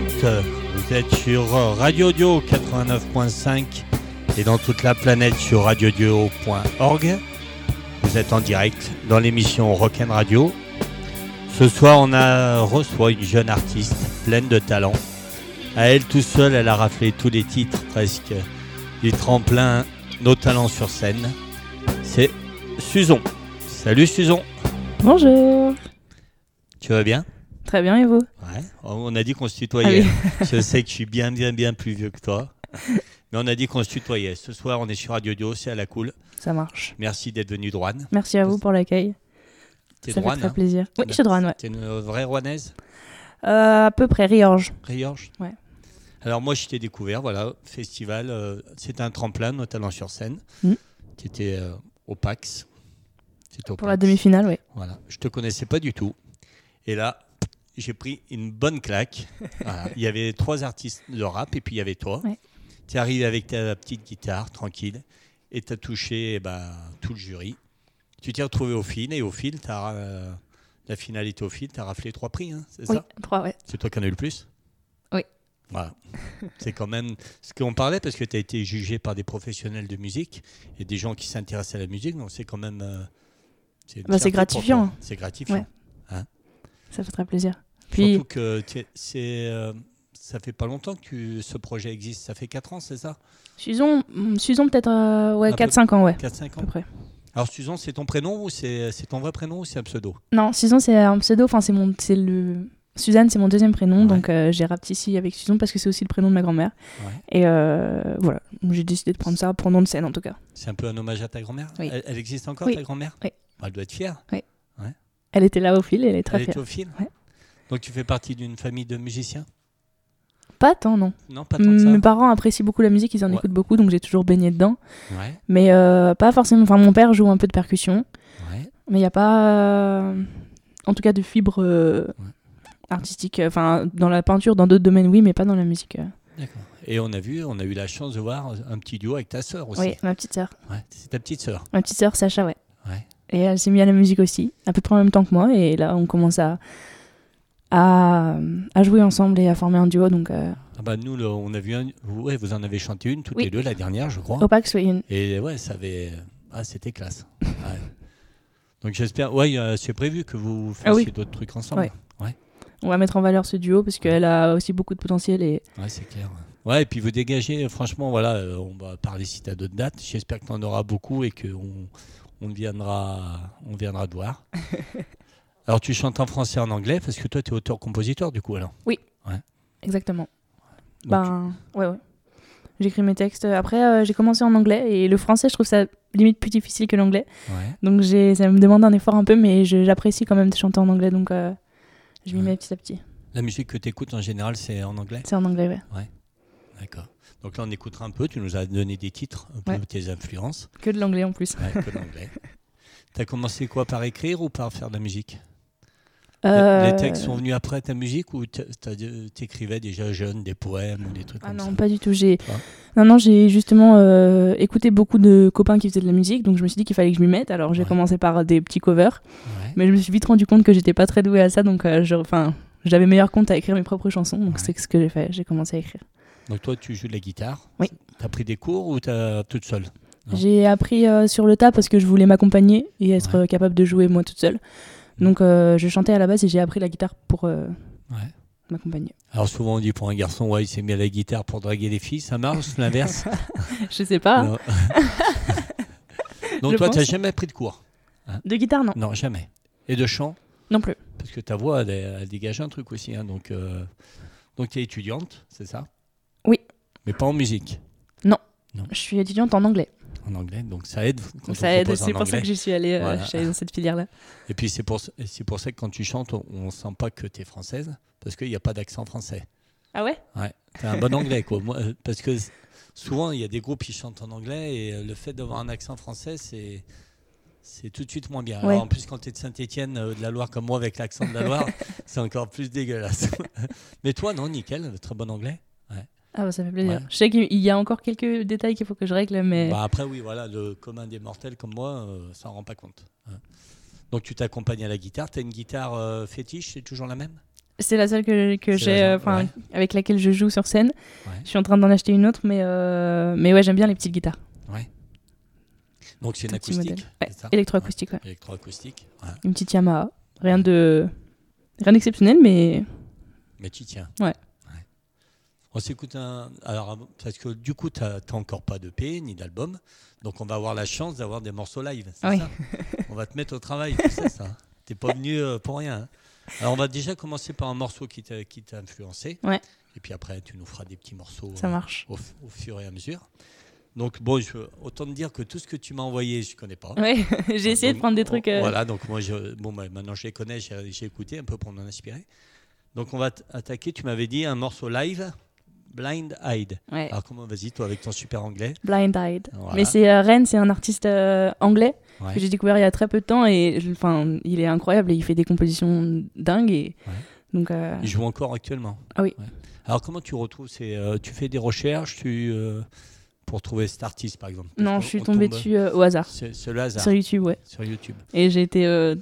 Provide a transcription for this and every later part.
20h30, vous êtes sur Radio Audio 89.5 et dans toute la planète sur radiodio.org. Vous êtes en direct dans l'émission Rock'n Radio. Ce soir, on a reçoit une jeune artiste pleine de talent. À elle tout seule, elle a raflé tous les titres presque du tremplin Nos talents sur scène. C'est Suzon. Salut Suzon. Bonjour. Tu vas bien? Très bien, et vous Ouais. On a dit qu'on se tutoyait. Ah Je sais que je suis bien, bien, bien plus vieux que toi. Mais on a dit qu'on se tutoyait. Ce soir, on est sur Radio Dio, c'est à la cool. Ça marche. Merci d'être venu Rouen. Merci à vous pour l'accueil. T'es Ça fait très hein plaisir. Oui, je suis Rouen, ouais. T'es une vraie Rouennaise Euh, à peu près, Riorge. Riorge Ouais. Alors moi, je t'ai découvert, voilà, festival. euh, C'était un tremplin, nos talents sur scène. Mm. Tu étais euh, au PAX. C'était au Pour la demi-finale, oui. Voilà. Je te connaissais pas du tout. Et là, j'ai pris une bonne claque. Voilà. Il y avait trois artistes de rap et puis il y avait toi. Ouais. Tu es arrivé avec ta petite guitare, tranquille, et tu as touché eh ben, tout le jury. Tu t'es retrouvé au fil et au fil, as, la finalité au fil, tu as raflé trois prix, hein, c'est Oui, ça? trois, ouais. C'est toi qui en as eu le plus? Oui. Voilà. c'est quand même ce qu'on parlait parce que tu as été jugé par des professionnels de musique et des gens qui s'intéressent à la musique, donc c'est quand même. euh, c'est Bah, gratifiant. C'est gratifiant. Ouais. Ça fait très plaisir. Puis, Surtout que c'est, euh, ça fait pas longtemps que tu- ce projet existe. Ça fait 4 ans, c'est ça? Suzon, hmm, Suzon peut-être euh, ouais, Un peu- 4-5 ans, ouais. 4-5 À ans peu près. Alors, Suzanne, c'est ton prénom ou c'est, c'est ton vrai prénom ou c'est un pseudo? Non, Suzon, c'est un pseudo. Enfin, c'est mon. C'est le. Suzanne, c'est mon deuxième prénom, Ouais. donc euh, j'ai rapetissé avec Suzon parce que c'est aussi le prénom de ma grand-mère. Ouais. Et euh, voilà, j'ai décidé de prendre ça pour nom de scène en tout cas. C'est un peu un hommage à ta grand-mère? Oui. elle, elle existe encore, Oui. ta grand-mère? Oui. Elle doit être fière. Elle était là au fil elle est très elle fière. est au fil? Ouais. Donc, tu fais partie d'une famille de musiciens? Pas tant, non. Non, pas tant que ça. Mes parents apprécient beaucoup la musique, ils en Ouais. écoutent beaucoup, donc j'ai toujours baigné dedans. Ouais, Mais euh, pas forcément. Enfin, mon père joue un peu de percussion, ouais. mais il n'y a pas. euh, en tout cas, de fibre euh, artistique. Enfin, dans la peinture, dans d'autres domaines, oui, mais pas dans la musique. euh. D'accord. Et on a vu, on a eu la chance de voir un petit duo avec ta sœur aussi. Oui, ma petite sœur. Ouais, c'est ta petite sœur. Ma petite sœur, Sacha, ouais. Ouais. Et elle s'est mise à la musique aussi, à peu près en même temps que moi. Et là, on commence à, à, à jouer ensemble et à former un duo. Donc, euh, Ah bah nous, on a vu un... Ouais, vous en avez chanté une toutes Oui. les deux la dernière, je crois. Opax, oui, une- Et ouais, ça avait. Ah, c'était classe. Ouais. Donc j'espère. Ouais, euh, c'est prévu que vous fassiez Ah oui. d'autres trucs ensemble. Ouais. on va mettre en valeur ce duo parce qu'elle a aussi beaucoup de potentiel. Et Ouais, c'est clair. Ouais, et puis vous dégagez, franchement, voilà, euh, on va parler si tu as d'autres dates. J'espère que tu en auras beaucoup et qu'on on viendra, on viendra te voir. alors tu chantes en français et en anglais parce que toi, tu es auteur-compositeur du coup, alors. exactement. Donc, Ben, ouais, ouais. J'écris mes textes. Après, euh, j'ai commencé en anglais et le français, je trouve ça limite plus difficile que l'anglais. ouais. Donc, ça me demande un effort un peu, mais j'apprécie quand même de chanter en anglais. Donc, euh, je m'y Ouais. mets petit à petit. La musique que tu écoutes en général, c'est en anglais? C'est en anglais, ouais. D'accord. Donc là, on écoutera un peu. Tu nous as donné des titres, un peu Ouais. tes influences. Que de l'anglais en plus. Ouais, que l'anglais. tu as commencé quoi Par écrire ou par faire de la musique? Euh, Les textes sont venus après ta musique ou tu écrivais déjà jeune des poèmes ou des trucs Ah comme non, ça? pas du tout. J'ai non, non, j'ai justement euh, écouté beaucoup de copains qui faisaient de la musique, donc je me suis dit qu'il fallait que je m'y mette. Alors j'ai Ouais. commencé par des petits covers, Ouais. mais je me suis vite rendu compte que j'étais pas très douée à ça, donc euh, je- enfin, j'avais meilleur compte à écrire mes propres chansons, donc Ouais. c'est ce que j'ai fait. J'ai commencé à écrire. Donc toi, tu joues de la guitare? Oui. Tu as pris des cours ou tu as toute seule? Non. J'ai appris euh, sur le tas parce que je voulais m'accompagner et être euh, capable de jouer moi toute seule. Donc euh, je chantais à la base et j'ai appris la guitare pour euh, Ouais. m'accompagner. Alors souvent, on dit pour un garçon, ouais, il s'est mis à la guitare pour draguer les filles. Ça marche l'inverse Je sais pas. Non. Donc Je toi, tu n'as jamais pris de cours De guitare, non. Non, jamais. Et de chant? Non plus. Parce que ta voix, elle, elle dégage un truc aussi. hein, donc, euh, donc tu es étudiante, c'est ça? Oui. Mais pas en musique, Je suis étudiante en anglais. En anglais. Donc ça aide. Quand ça on aide, c'est pour ça que j'y suis allée, euh, Voilà. je suis allée dans cette filière-là. Et puis c'est pour, c'est pour ça que quand tu chantes, on, on sent pas que tu es française. Parce qu'il n'y a pas d'accent français. Ah ouais? Ouais. Tu un bon anglais, quoi. Moi, euh, parce que souvent, il y a des groupes qui chantent en anglais et euh, le fait d'avoir un accent français, c'est. C'est tout de suite moins bien. Alors, en plus, quand tu es de Saint-Etienne, de la Loire comme moi, avec l'accent de la Loire, c'est encore plus dégueulasse. Mais toi, non, nickel, très bon anglais. Ah bah ça fait plaisir. Ouais. Je sais qu'il y a encore quelques détails qu'il faut que je règle, mais Bah après, oui, voilà, le commun des mortels comme moi, euh, ça ne rend pas compte. hein. Donc, tu t'accompagnes à la guitare. Tu as une guitare euh, fétiche, c'est toujours la même? C'est la seule que, que j'ai, euh, ouais. avec laquelle je joue sur scène. Ouais. Je suis en train d'en acheter une autre, mais, euh, mais ouais, j'aime bien les petites guitares. Donc c'est une acoustique. Ouais, Électroacoustique, ouais. Électroacoustique. ouais. Une petite Yamaha. Rien de. Rien d'exceptionnel, mais. Mais tu tiens. Ouais. On s'écoute un. Alors, parce que du coup, tu n'as encore pas d'EP ni d'album. Donc, on va avoir la chance d'avoir des morceaux live. Oui. ça? On va te mettre au travail, tu sais ça. Tu pas venu euh, pour rien. hein. Alors, on va déjà commencer par un morceau qui t'a qui t'a influencé. Ouais. Et puis après, tu nous feras des petits morceaux Ça euh, marche. au, fur et à mesure. Donc, bon, je, autant te dire que tout ce que tu m'as envoyé, je ne connais pas. Ouais, j'ai essayé de prendre des trucs. euh, Voilà, donc moi, je, bon, bah, maintenant je les connais, j'ai j'ai écouté un peu pour m'en inspirer. Donc on va attaquer, tu m'avais dit un morceau live, Blind Eyed. ouais. Alors comment, vas-y, toi avec ton super anglais. Blind Eyed. Voilà. Mais c'est euh, Ren, c'est un artiste euh, anglais Ouais. que j'ai découvert il y a très peu de temps et enfin, il est incroyable et il fait des compositions dingues et Ouais. donc euh, Il joue encore actuellement. Ah oui. Ouais. Alors comment tu retrouves ces, Tu fais des recherches tu, pour trouver cet artiste par exemple? Non, je suis tombée tombe- dessus au hasard C'est le hasard sur YouTube, ouais. sur YouTube. Et j'ai été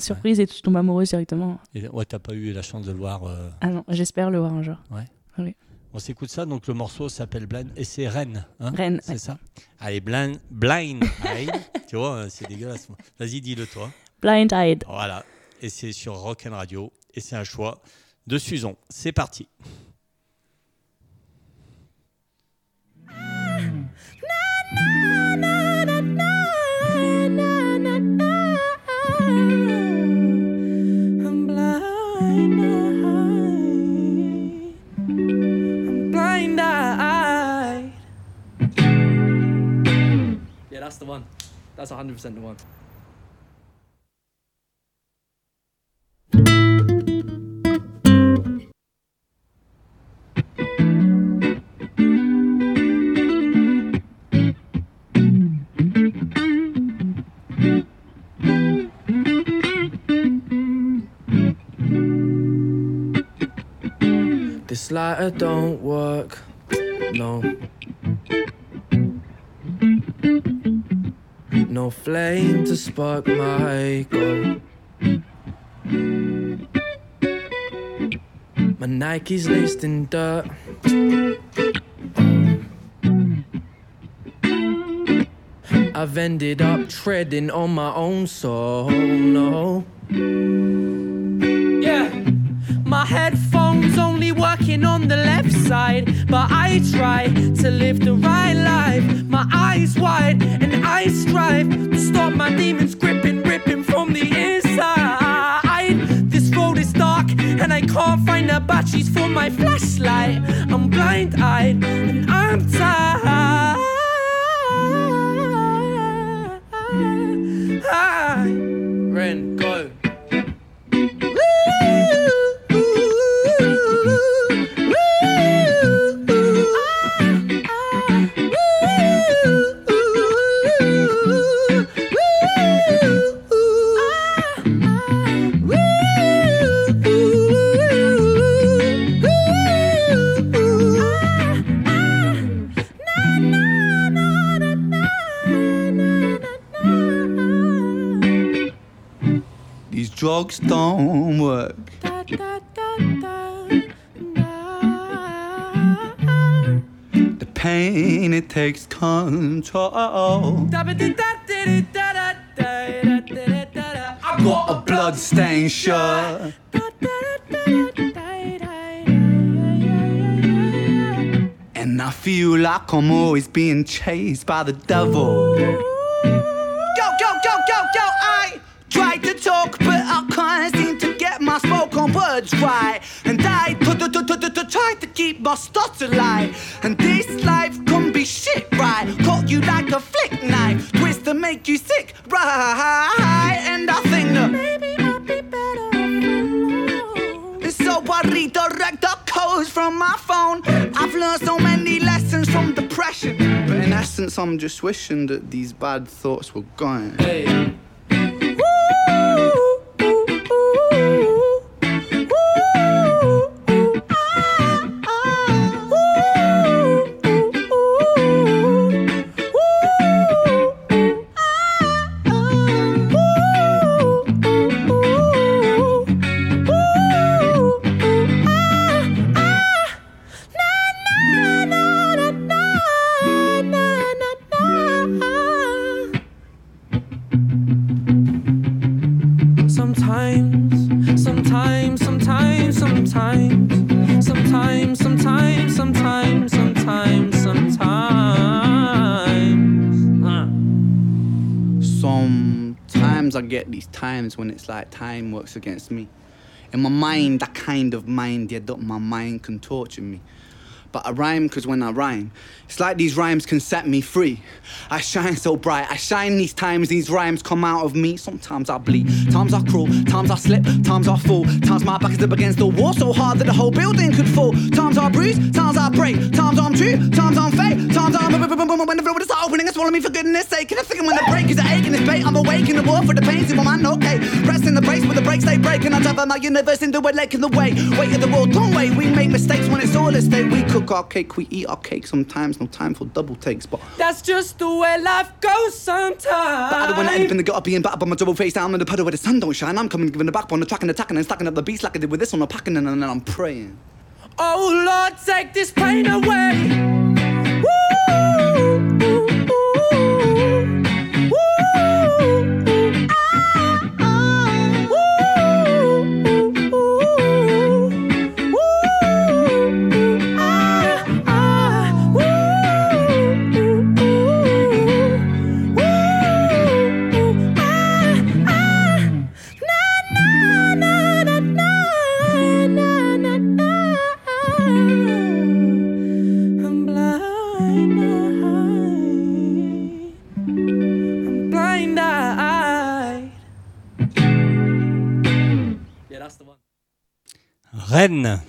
surprise et je tombe amoureuse directement. Et ouais, t'as pas eu la chance de le voir. Ah non, j'espère le voir un jour. On s'écoute ça, donc le morceau s'appelle Blind et c'est Rennes. Hein Ren, C'est ouais. ça? Allez, blind, blind Eyed. tu vois, c'est dégueulasse. Vas-y, dis-le toi. Blind Eyed. Voilà. Et c'est sur Rock and Radio. Et c'est un choix de Suzon. C'est parti. I'm I'm. Yeah, that's the one. That's 100% the one. Lighter don't work. No. No flame to spark my goal. My Nike's laced in dirt. I've ended up treading on my own soul. No. Working on the left side, but I try to live the right life. My eyes wide, and I strive to stop my demons gripping, ripping from the inside. This road is dark, and I can't find the batteries for my flashlight. I'm blind eyed, and I'm tired. Ren, go. Drugs don't work. The pain it takes control. I got a bloodstained shirt. And I feel like I'm always being chased by the devil. Words right. And I try to keep my stutter alive. And this life can be shit, right? Caught you like a flick knife, twist to make you sick, right? And I think that maybe I'll be better alone. So I redirect the codes from my phone. I've learned so many lessons from depression. But in essence, I'm just wishing that these bad thoughts were gone. Hey. Sometimes, times when it's like time works against me. In my mind, that kind of mind, yeah, that my mind can torture me. But I rhyme because when I rhyme, it's like these rhymes can set me free. I shine so bright, I shine these times, these rhymes come out of me. Sometimes I bleed, times I crawl, times I slip, times I fall. Times my back is up against the wall so hard that the whole building could fall. Times I bruise, times I break, times I'm true, times I'm fake, times I'm when the road is opening and swallow me for goodness sake. And I think when the break is aching, it's bait, I'm awake in the war for the pain, see my man, okay. Pressing the brakes, but the brakes they break, and I drive my universe into a lake in the way. Weight of the world, don't wait, we make mistakes when it's all at stake. We cook our cake, we eat our cake sometimes, no time for double takes, but That's just the way life goes sometimes. Battered when that got up being battered by my double face down in the puddle where the sun don't shine. I'm coming, giving the back on the track and attacking and stacking up the beats like I did with this one. I'm packing and then I'm praying. Oh Lord, take this pain away. Woo, Rennes.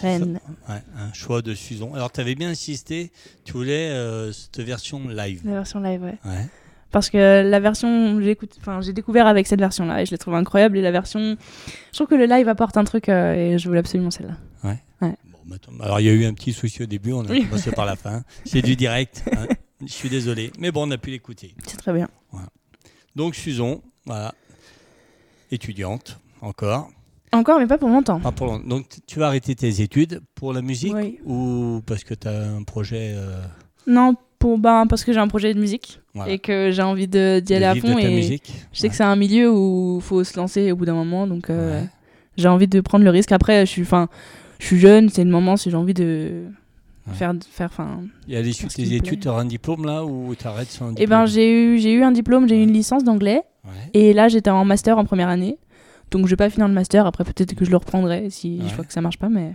Rennes. Ouais, un choix de Suzon. Alors, tu avais bien insisté, tu voulais euh, cette version live. La version live, ouais. Ouais. Parce que la version, j'ai découvert avec cette version-là et je l'ai trouvée incroyable. Et la version, je trouve que le live apporte un truc euh, et je voulais absolument celle-là. Bon, bah, attends, alors, il y a eu un petit souci au début, on a Oui. commencé par la fin. C'est du direct. hein. Je suis désolé. Mais bon, on a pu l'écouter. C'est très bien. Donc, Suzon, voilà. Étudiante, encore. Encore, mais pas pour longtemps. Pas pour long- Donc, tu vas arrêter tes études pour la musique Oui. ou parce que tu as un projet euh, Non, pour, ben, parce que j'ai un projet de musique voilà, et que j'ai envie de- d'y aller à fond. Et musique je sais que c'est un milieu où il faut se lancer au bout d'un moment. Donc, euh, Ouais. j'ai envie de prendre le risque. Après, je suis, je suis jeune, c'est le moment si j'ai envie de Ouais. faire, faire, enfin. Et à l'issue de tes études, tu auras un diplôme là ou tu arrêtes sans Eh diplôme? ben, j'ai eu, j'ai eu un diplôme, j'ai eu une licence d'anglais. Et là, j'étais en master en première année. Donc, je vais pas finir le master. Après, peut-être que je le reprendrai si Ouais. je vois que ça marche pas. Mais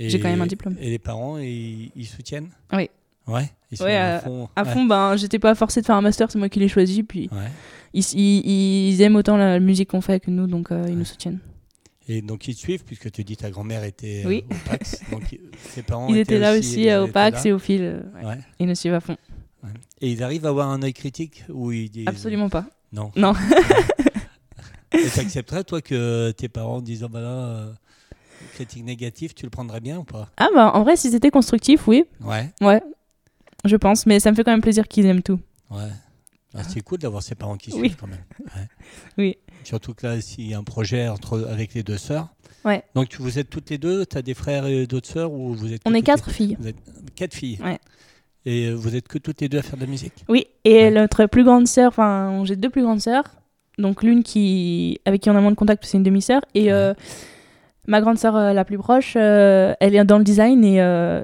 j'ai quand même un diplôme. Et les parents, ils, ils soutiennent? Oui. Ouais Ils sont Ouais, à fond. à ouais. fond, ben, j'étais pas forcée de faire un master, c'est moi qui l'ai choisi. Puis Ouais. ils, ils, ils aiment autant la musique qu'on fait que nous, donc euh, ils nous soutiennent. Et donc ils te suivent, puisque tu dis ta grand-mère était euh, Oui. au PAX. Donc tes parents Ils étaient là aussi euh, au PAX et au fil. euh, Ils nous suivent à fond. Et ils arrivent à avoir un œil critique ou ils disent... Absolument pas. Non. Non. Et tu accepterais, toi, que tes parents disent oh, bah là, euh, critique négative, tu le prendrais bien ou pas? Ah bah en vrai, si c'était constructif, oui. Ouais. Ouais. Je pense, mais ça me fait quand même plaisir qu'ils aiment tout. Ouais. Ah, c'est cool d'avoir ses parents qui Oui. suivent quand même. Ouais. Oui. Surtout que là, s'il y a un projet entre, avec les deux sœurs. Ouais. Donc tu- vous êtes toutes les deux, tu as des frères et d'autres sœurs ou vous êtes On est quatre les- filles. Vous êtes quatre filles. Ouais. Et vous êtes que toutes les deux à faire de la musique? Oui, et Ouais. notre plus grande sœur, enfin, j'ai deux plus grandes sœurs. Donc l'une qui avec qui on a moins de contact, c'est une demi-sœur. Et euh, ma grande sœur euh, la plus proche, euh, elle est dans le design et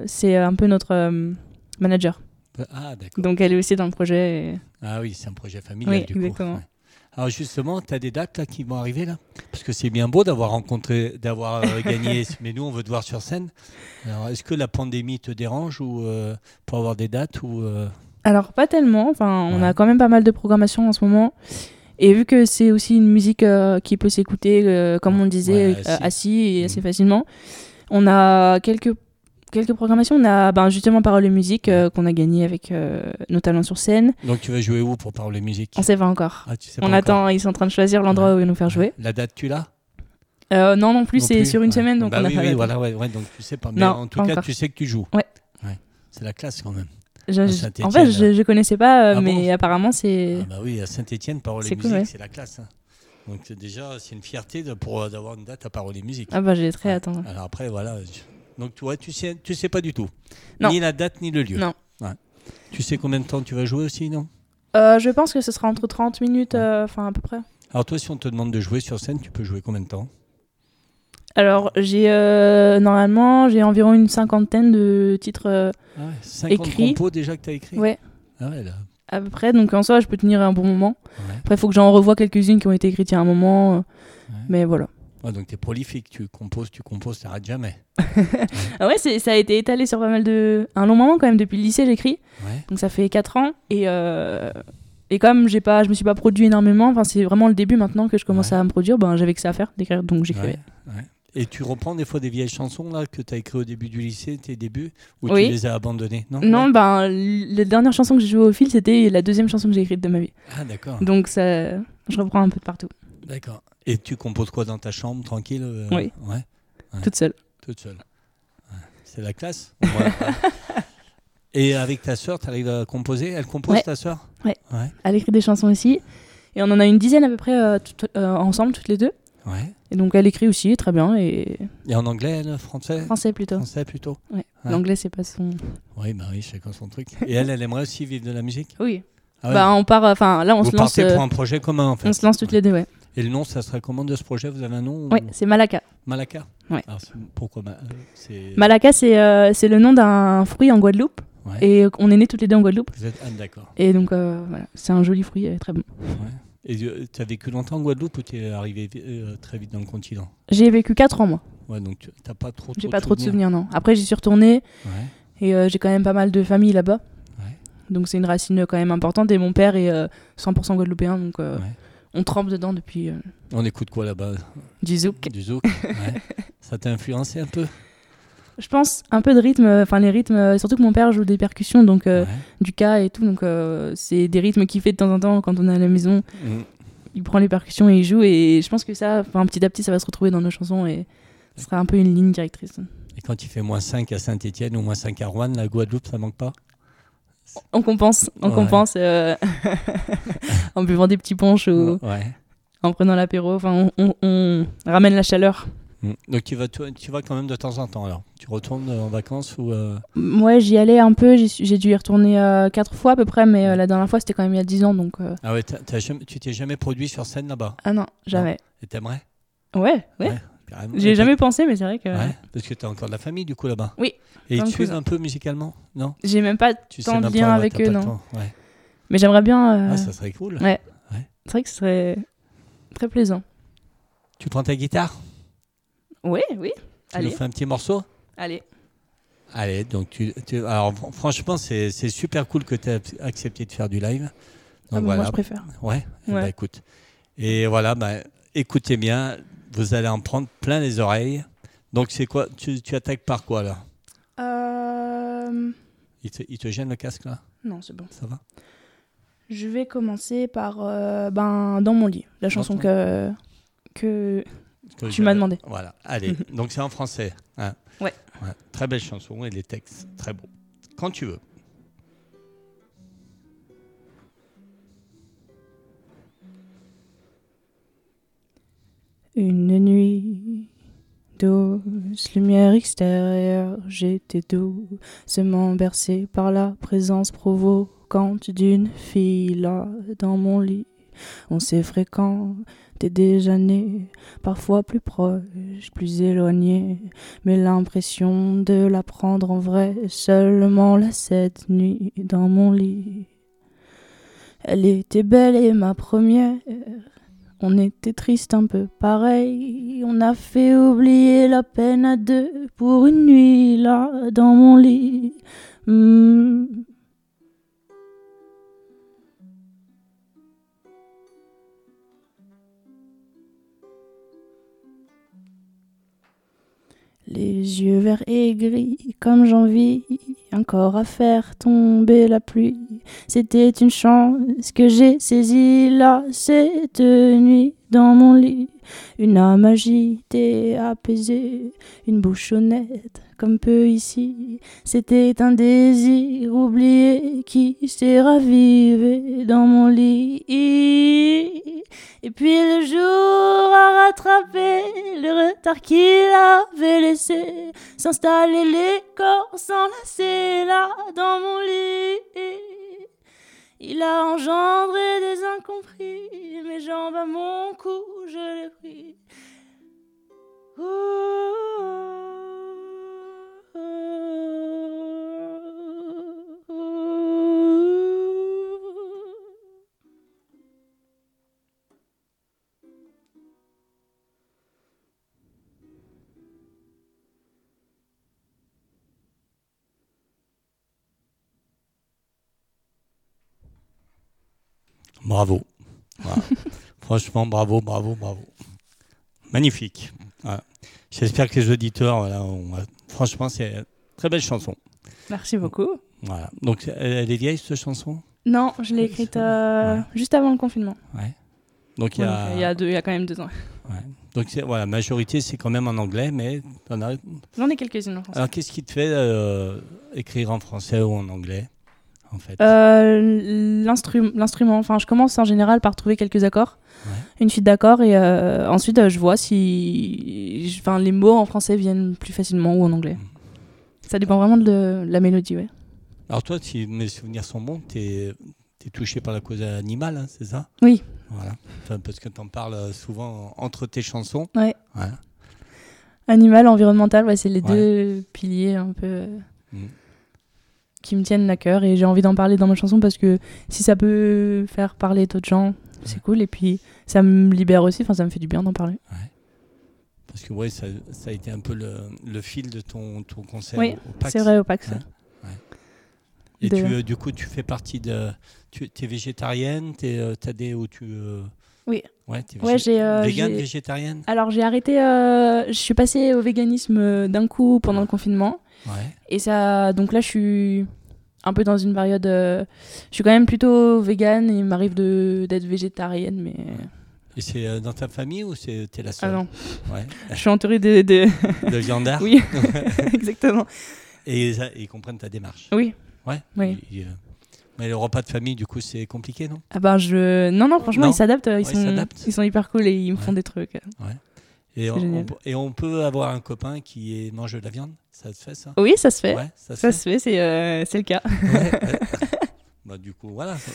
c'est un peu notre manager. Ah d'accord. Donc elle est aussi dans le projet. et- Ah oui, c'est un projet familial Oui, du coup. Ouais. Alors justement, tu as des dates là, qui vont arriver là? Parce que c'est bien beau d'avoir rencontré, d'avoir gagné, mais nous on veut te voir sur scène. Alors est-ce que la pandémie te dérange ou pour avoir des dates ou Alors pas tellement, enfin on Ouais. a quand même pas mal de programmation en ce moment. Et vu que c'est aussi une musique euh, qui peut s'écouter, euh, comme on le disait, Ouais, euh, assis. assis et Mhm. assez facilement, on a quelques, quelques programmations. On a ben, justement Parole et Musique euh, qu'on a gagné avec euh, nos talents sur scène. Donc tu vas jouer où pour parler musique? On sait pas encore. Ah, tu sais on attend, ils sont en train de choisir l'endroit où ils vont nous faire jouer. La date tu l'as? Euh, non, non plus, c'est sur une Ouais. semaine, donc Bah on a oui, oui, voilà, ouais, ouais, donc tu sais pas. Mais Non, en tout cas, encore. tu sais que tu joues. Ouais. C'est la classe quand même. Je- en fait, je, je connaissais pas, euh, Ah mais bon apparemment c'est. Ah bah oui, à Saint-Etienne, Parole et Musique, cool, ouais. c'est la classe. hein. Donc déjà, c'est une fierté de- pour d'avoir une date à Parole et Musique. Ah bah j'ai très Ouais. hâte. hein. Alors après, voilà. Donc tu vois, tu sais, tu sais pas du tout. Non. Ni la date, ni le lieu. Non. Ouais. Tu sais combien de temps tu vas jouer aussi, non? Euh, je pense que ce sera entre 30 minutes, euh, enfin à peu près. Alors toi, si on te demande de jouer sur scène, tu peux jouer combien de temps? Alors, j'ai euh, normalement, j'ai environ une cinquantaine de titres euh, ah ouais, 50 Écrit. compos déjà que tu as écrit ouais, Ah ouais, là. à peu près. Donc, en soi, je peux tenir un bon moment. Ouais. Après, il faut que j'en revoie quelques-unes qui ont été écrites il y a un moment. euh, Ouais. Mais voilà. Ouais, donc tu es prolifique, tu composes, tu composes, tu n'arrêtes jamais. Ah ouais, ça a été étalé sur pas mal de. Un long moment quand même. Depuis le lycée, j'écris. Ouais. Donc, ça fait 4 ans. Et, euh, et comme j'ai pas, je me suis pas produit énormément, enfin, c'est vraiment le début maintenant que je commence Ouais. à me produire, ben, j'avais que ça à faire, d'écrire. Donc, j'écrivais. Ouais, ouais. Et tu reprends des fois des vieilles chansons là que tu as écrites au début du lycée, tes débuts, ou Oui. tu les as abandonnées Non, Non, Ouais. ben, la dernière chanson que j'ai jouée au fil, c'était la deuxième chanson que j'ai écrite de ma vie. Ah d'accord. Donc, ça, je reprends un peu de partout, D'accord. Et tu composes quoi dans ta chambre, tranquille euh, Oui. Ouais, toute seule. toute seule. Ouais. C'est la classe? Et avec ta sœur, tu arrives à composer? Elle compose ta sœur? Ouais. Ouais. Elle écrit des chansons aussi. Et on en a une dizaine à peu près euh, euh, ensemble, toutes les deux. Ouais. Et donc, elle écrit aussi très bien. Et Et en anglais, elle, français? Français plutôt. Français plutôt Ouais. Ouais. L'anglais, c'est pas son. Oui, bah oui, chacun son truc? Et elle, elle aimerait aussi vivre de la musique? Oui. Ah ouais? Bah, on part. Enfin, là, on Vous se lance. euh, pour un projet commun en fait. on se lance toutes les deux, ouais. Et le nom, ça serait comment de ce projet? Vous avez un nom ou- Ouais, c'est Malaka. Malaka Ouais. Alors, pourquoi euh. Malaka, c'est euh, le nom d'un fruit en Guadeloupe. Et on est nés toutes les deux en Guadeloupe. Vous êtes... Ah, d'accord. Et donc, euh, voilà, c'est un joli fruit, euh, très bon. Ouais. Et tu as vécu longtemps en Guadeloupe ou tu es arrivé euh, très vite dans le continent? J'ai vécu 4 ans, moi. Ouais, donc tu n'as pas trop, J'ai trop pas trop de souvenirs, non. Après, j'y suis retournée Ouais. et euh, j'ai quand même pas mal de famille là-bas. Ouais. Donc, c'est une racine quand même importante. Et mon père est euh, 100% guadeloupéen, donc euh, on trempe dedans depuis euh, On écoute quoi là-bas? du zouk. Du zouk ouais. Ça t'a influencé un peu? Je pense un peu de rythme, euh, enfin les rythmes, euh, surtout que mon père joue des percussions, donc euh, Ouais. du cas et tout, donc euh, c'est des rythmes qu'il fait de temps en temps quand on est à la maison. Mm. Il prend les percussions et il joue, et je pense que ça, enfin petit à petit, ça va se retrouver dans nos chansons et ce sera un peu une ligne directrice. Et quand il fait moins 5 à Saint-Etienne ou moins 5 à Rouen, la Guadeloupe, ça manque pas? On compense, on Ouais. compense euh, en buvant des petits punchs ou Ouais. en prenant l'apéro, enfin on, on- on ramène la chaleur. Mm. Donc tu vas, tu, tu vas quand même de temps en temps alors Tu retournes euh, en vacances ou euh, Moi j'y allais un peu, j'ai dû y retourner euh, quatre fois à peu près, mais euh, la dernière fois c'était quand même il y a 10 ans, donc... euh, Ah ouais, t'as- t'as jamais- tu t'es jamais produit sur scène là-bas? Ah non, jamais. Et t'aimerais? Ouais, ouais. Ouais, carrément. J'y ai Et jamais pensé, mais c'est vrai que Ouais, parce que tu as encore de la famille du coup là-bas. Oui, Et ils suivent un peu musicalement Non? J'ai même pas Tu tant de lien avec t'as eux, non. ouais. Mais j'aimerais bien... Ah, ça serait cool. ouais. C'est vrai que ce serait très plaisant. Tu prends ta guitare? Oui, oui. Tu Allez. nous fais un petit morceau Allez. Allez, donc tu, tu- alors fr- franchement, c'est super cool que tu aies accepté de faire du live. Donc Ah voilà. Moi je préfère. Ouais, Ouais. écoute. Et voilà, bah, écoutez bien, vous allez en prendre plein les oreilles. Donc c'est quoi tu, tu attaques par quoi là? Euh... il te, il te gêne le casque là? Non, c'est bon. Ça va? Je vais commencer par euh, ben, Dans mon lit, la chanson que Que tu m'as demandé. Voilà, allez. donc c'est en français. hein. Ouais. Très belle chanson et les textes très beaux. Quand tu veux. Une nuit douce, lumière extérieure, j'étais doucement bercé par la présence provocante d'une fille là dans mon lit. On s'est fréquenté des années, parfois plus proches, plus éloignés, mais l'impression de la prendre en vrai seulement là cette nuit dans mon lit. Elle était belle et ma première. On était triste un peu pareil. On a fait oublier la peine à deux pour une nuit là dans mon lit. Hmm. Les yeux verts et gris comme j'envie encore à faire tomber la pluie. C'était une chance que j'ai saisie là cette nuit dans mon lit. Une âme agitée, apaisée, une bouche honnête comme peu ici. C'était un désir oublié qui s'est ravivé dans mon lit. Et puis le jour a rattrapé le retard qu'il avait laissé s'installer les corps s'enlacer là dans mon lit. Il a engendré des incompris, mes jambes à mon cou, je l'ai pris. Bravo. Franchement, bravo, bravo, bravo. Magnifique. Voilà. J'espère que les auditeurs, voilà, franchement, c'est une très belle chanson. Merci beaucoup. Voilà. Donc, elle, est vieille, cette chanson? Non, je l'ai écrite euh, juste avant le confinement. Ouais. Donc, il y a. donc, il y a deux- il y a quand même deux ans. ouais. Donc, voilà, majorité, c'est quand même en anglais, mais t'en as- J'en ai quelques-unes en français. Alors, qu'est-ce qui te fait euh, écrire en français ou en anglais, en fait Euh, l'instru- L'instrument, enfin, je commence en général par trouver quelques accords, Ouais. une suite d'accords, et euh, ensuite euh, je vois si enfin, les mots en français viennent plus facilement ou en anglais. Mm. Ça dépend vraiment de la mélodie, ouais. Alors, toi, si mes souvenirs sont bons, tu es, touché par la cause animale, hein, c'est ça? Oui. Voilà. Enfin, parce que tu en parles souvent entre tes chansons. Ouais. Voilà. Animal, environnemental, ouais, c'est les Ouais. deux piliers un peu Mm. Qui me tiennent à cœur, et j'ai envie d'en parler dans ma chanson parce que si ça peut faire parler d'autres gens, c'est cool, et puis ça me libère aussi, enfin, ça me fait du bien d'en parler. Parce que ouais, ça, ça a été un peu le, le fil de ton, ton concert Oui, au, au PAX. C'est vrai, au PAX. Ouais. Et de- tu, euh, du coup, tu fais partie de. Tu es végétarienne Tu as des. Ou tu, euh, Oui. Ouais, t'es Ouais, j'ai, euh, végétarienne? Alors j'ai arrêté, euh, je suis passée au véganisme euh, d'un coup pendant le confinement. Ouais. Et ça, donc là je suis un peu dans une période, euh, je suis quand même plutôt végane et il m'arrive de, d'être végétarienne, mais Et c'est euh, dans ta famille ou c'est t'es la ah seule non, Ouais. je suis entourée de, de... De viandard oui, exactement. Et ils comprennent ta démarche? Oui. Ouais. Oui. Et, euh, mais le repas de famille, du coup, c'est compliqué, non? Ah ben je, non non, franchement Non? ils s'adaptent, ils Ouais, ils sont, s'adaptent. ils sont hyper cool et ils me Ouais. font des trucs. Et on, génial. on- et on peut avoir un copain qui est, mange de la viande Ça se fait, ça? Oui, ça se fait, Ouais, ça se ça fait. se fait, c'est, euh, le cas. Ouais, ouais. bah, du coup, voilà, ça-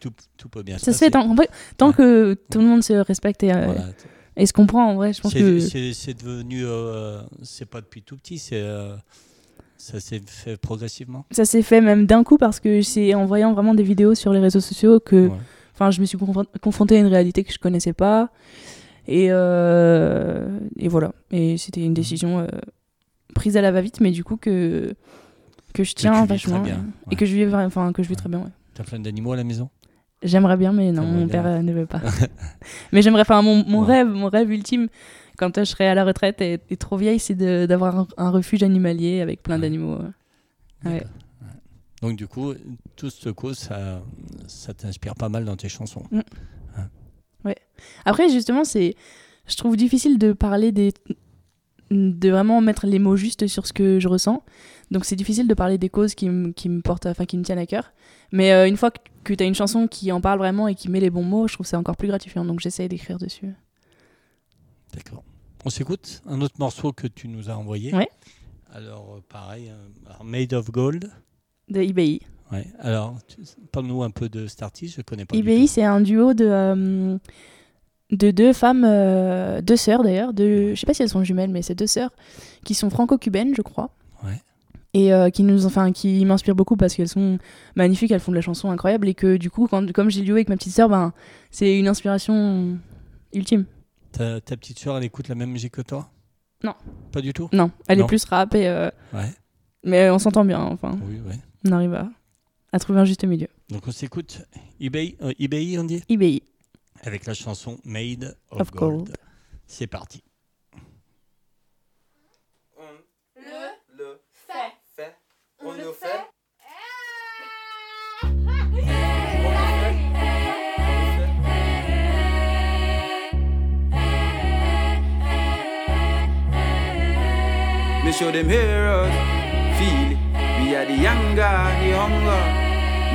tout, tout peut bien Ça se fait tant, en vrai, tant que tout le monde se respecte et, euh, Voilà. et se comprend. En vrai, je pense C'est que c'est- devenu, euh, c'est pas depuis tout petit, c'est euh, ça s'est fait progressivement. Ça s'est fait même d'un coup parce que c'est en voyant vraiment des vidéos sur les réseaux sociaux que enfin je me suis confron- confrontée à une réalité que je connaissais pas et, euh, et voilà et c'était une décision euh, prise à la va-vite mais du coup que que je tiens vachement bien, ouais. et que je vis vra- enfin que je vis Ouais. très bien ouais. T'as plein d'animaux à la maison? J'aimerais bien mais non mon bien. père euh, ne veut pas mais j'aimerais enfin mon, mon Ouais. rêve mon rêve ultime quand je serai à la retraite et, et trop vieille c'est d'avoir un, un refuge animalier avec plein Ouais. d'animaux. Ouais. Donc du coup, tout ce cause, ça, ça t'inspire pas mal dans tes chansons. Après, justement, c'est, je trouve difficile de parler des, de vraiment mettre les mots justes sur ce que je ressens. Donc, c'est difficile de parler des causes qui me, qui me portent, enfin, qui me tiennent à cœur. Mais euh, une fois que, que tu as une chanson qui en parle vraiment et qui met les bons mots, je trouve ça encore plus gratifiant. Donc, j'essaie d'écrire dessus. D'accord. On s'écoute un autre morceau que tu nous as envoyé. Ouais. Alors, euh, pareil, euh, alors, Made of Gold. De IBI. Ouais. Alors, parle-nous un peu de cet artiste, je connais pas. IBI, c'est un duo de, euh, de deux femmes, euh, deux sœurs d'ailleurs. De, je sais pas si elles sont jumelles, mais c'est deux sœurs qui sont franco-cubaines, je crois. Ouais. Et euh, qui nous, enfin, qui m'inspirent beaucoup parce qu'elles sont magnifiques, elles font de la chanson incroyable et que du coup, quand, comme j'ai duo avec ma petite sœur, ben, c'est une inspiration ultime. Ta, ta petite soeur, elle écoute la même musique que toi? Non. Pas du tout? Non, elle Non. est plus rap et, Ouais. mais on s'entend bien. Enfin, Oui, ouais. on arrive à, à trouver un juste milieu. Donc on s'écoute eBay, euh, eBay on dit? IBI. Avec la chanson Made of, Of Gold. Gold. C'est parti. Le fait, fait, on le fait. Me show them heroes, feel it. We are the younger, the hunger.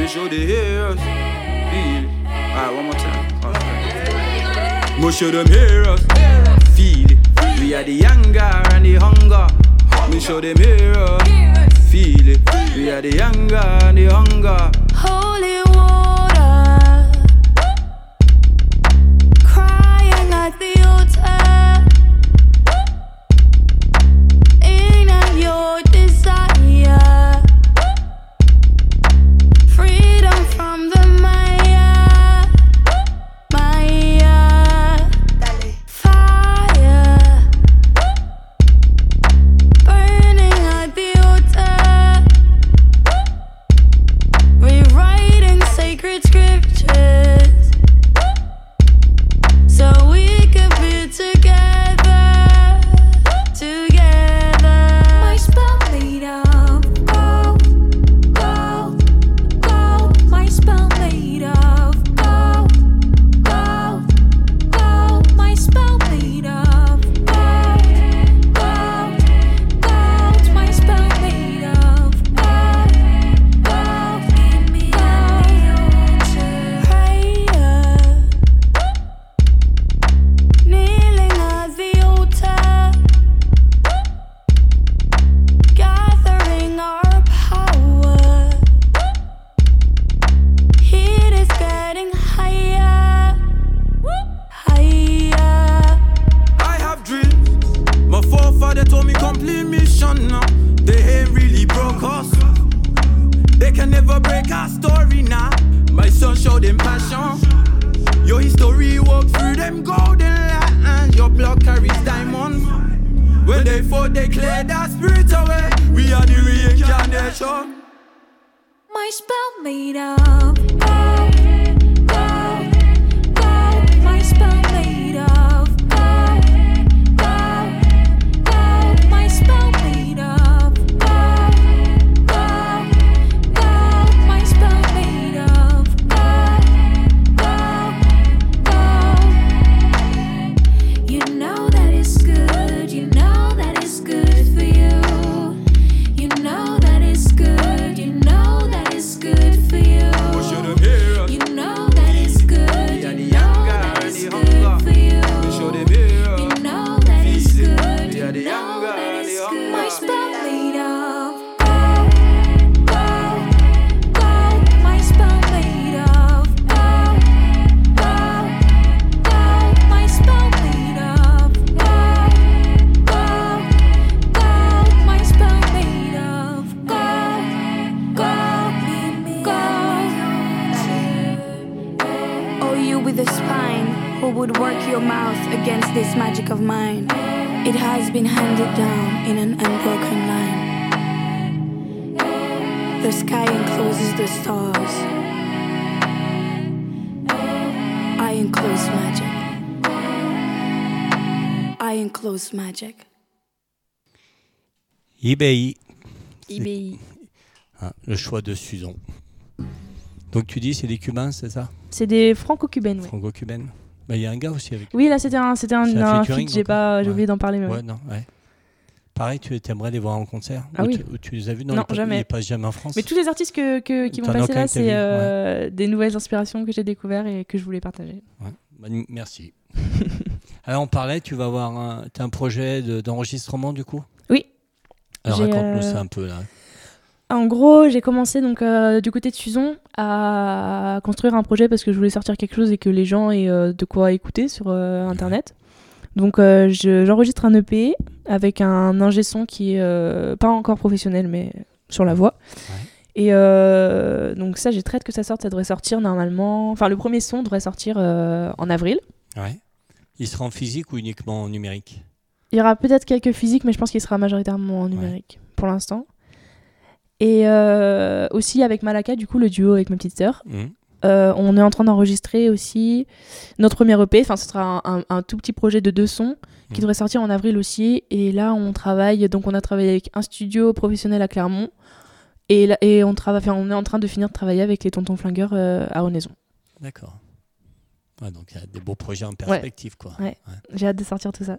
Show the heroes, feel. Alright, one more time. Okay. Me show them heroes, feel. We are the younger and the hunger. Me show them heroes, feel it. We are the younger and the hunger. Drive that spirit away. We are the reincarnation. My spell made of been handed down in an unbroken line. The sky encloses the stars. I enclose magic. I enclose magic. IBI, IBI. hein, le choix de Suzon. Donc tu dis c'est des Cubains, c'est ça? C'est des franco-cubaines, ouais. Bah, Il y a un gars aussi avec Oui, là c'était un, c'était un, un j'ai donc, pas, j'ai ouais. oublié d'en parler. Mais Ouais, non, ouais. Pareil, tu aimerais les voir en concert Ah Ou oui. tu, ou tu les as vus dans Non, les pa- jamais. Ils passent jamais en France Mais tous les artistes que, que- qui vont as passer là, c'est euh, des nouvelles inspirations que j'ai découvertes et que je voulais partager. Ouais. Bah, Merci. Alors on parlait, tu vas avoir un, t'as un projet de- d'enregistrement du coup? Oui. Alors raconte-nous euh, ça un peu là. En gros, j'ai commencé donc euh, du côté de Suzon à construire un projet parce que je voulais sortir quelque chose et que les gens aient euh, de quoi écouter sur euh, internet. Donc je- j'enregistre un EP avec un ingé son qui est pas encore professionnel mais sur la voix. Et donc ça, j'ai très hâte que ça sorte. Ça devrait sortir normalement. Enfin, le premier son devrait sortir en avril. Ouais. Il sera en physique ou uniquement en numérique? Il y aura peut-être quelques physiques, mais je pense qu'il sera majoritairement en numérique pour l'instant. Et euh, aussi avec Malaka, du coup, le duo avec ma petite sœur. Mhm. Euh, on est en train d'enregistrer aussi notre premier EP. Enfin, ce sera un, un- un tout petit projet de deux sons qui Mhm. devrait sortir en avril aussi. Et là, on travaille. Donc, on a travaillé avec un studio professionnel à Clermont. Et, là- et on, travaille, enfin, on est en train de finir de travailler avec les Tontons Flingueurs euh, à Renaison. D'accord. Ouais, donc il y a des beaux projets en perspective quoi. Ouais. J'ai hâte de sortir tout ça.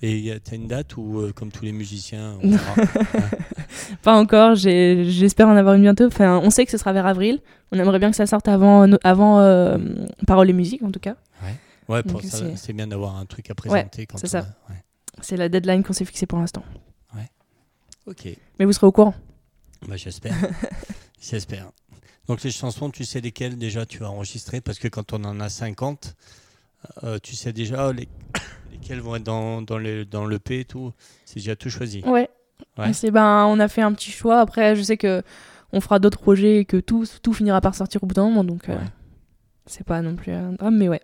Et y a- t'as une date où, euh, comme tous les musiciens, on verra Pas encore, j'espère en avoir une bientôt. Enfin, on sait que ce sera vers avril. On aimerait bien que ça sorte avant, avant euh, Paroles et musique, en tout cas. Ouais, pour ça, c'est- bien d'avoir un truc à présenter. quand c'est ça. a- ouais. C'est la deadline qu'on s'est fixée pour l'instant. Ok, Mais vous serez au courant. bah, j'espère. j'espère. Donc les chansons, tu sais lesquelles déjà tu as enregistrées? Parce que quand on en a 50, euh, tu sais déjà les- lesquelles vont être dans, dans, le, dans l'EP et tout. C'est déjà tout choisi. Ouais. Ouais. C'est ben, on a fait un petit choix. Après, je sais que on fera d'autres projets et que tout, tout finira par sortir au bout d'un moment. Donc, euh, Ouais. c'est pas non plus un drame, mais ouais.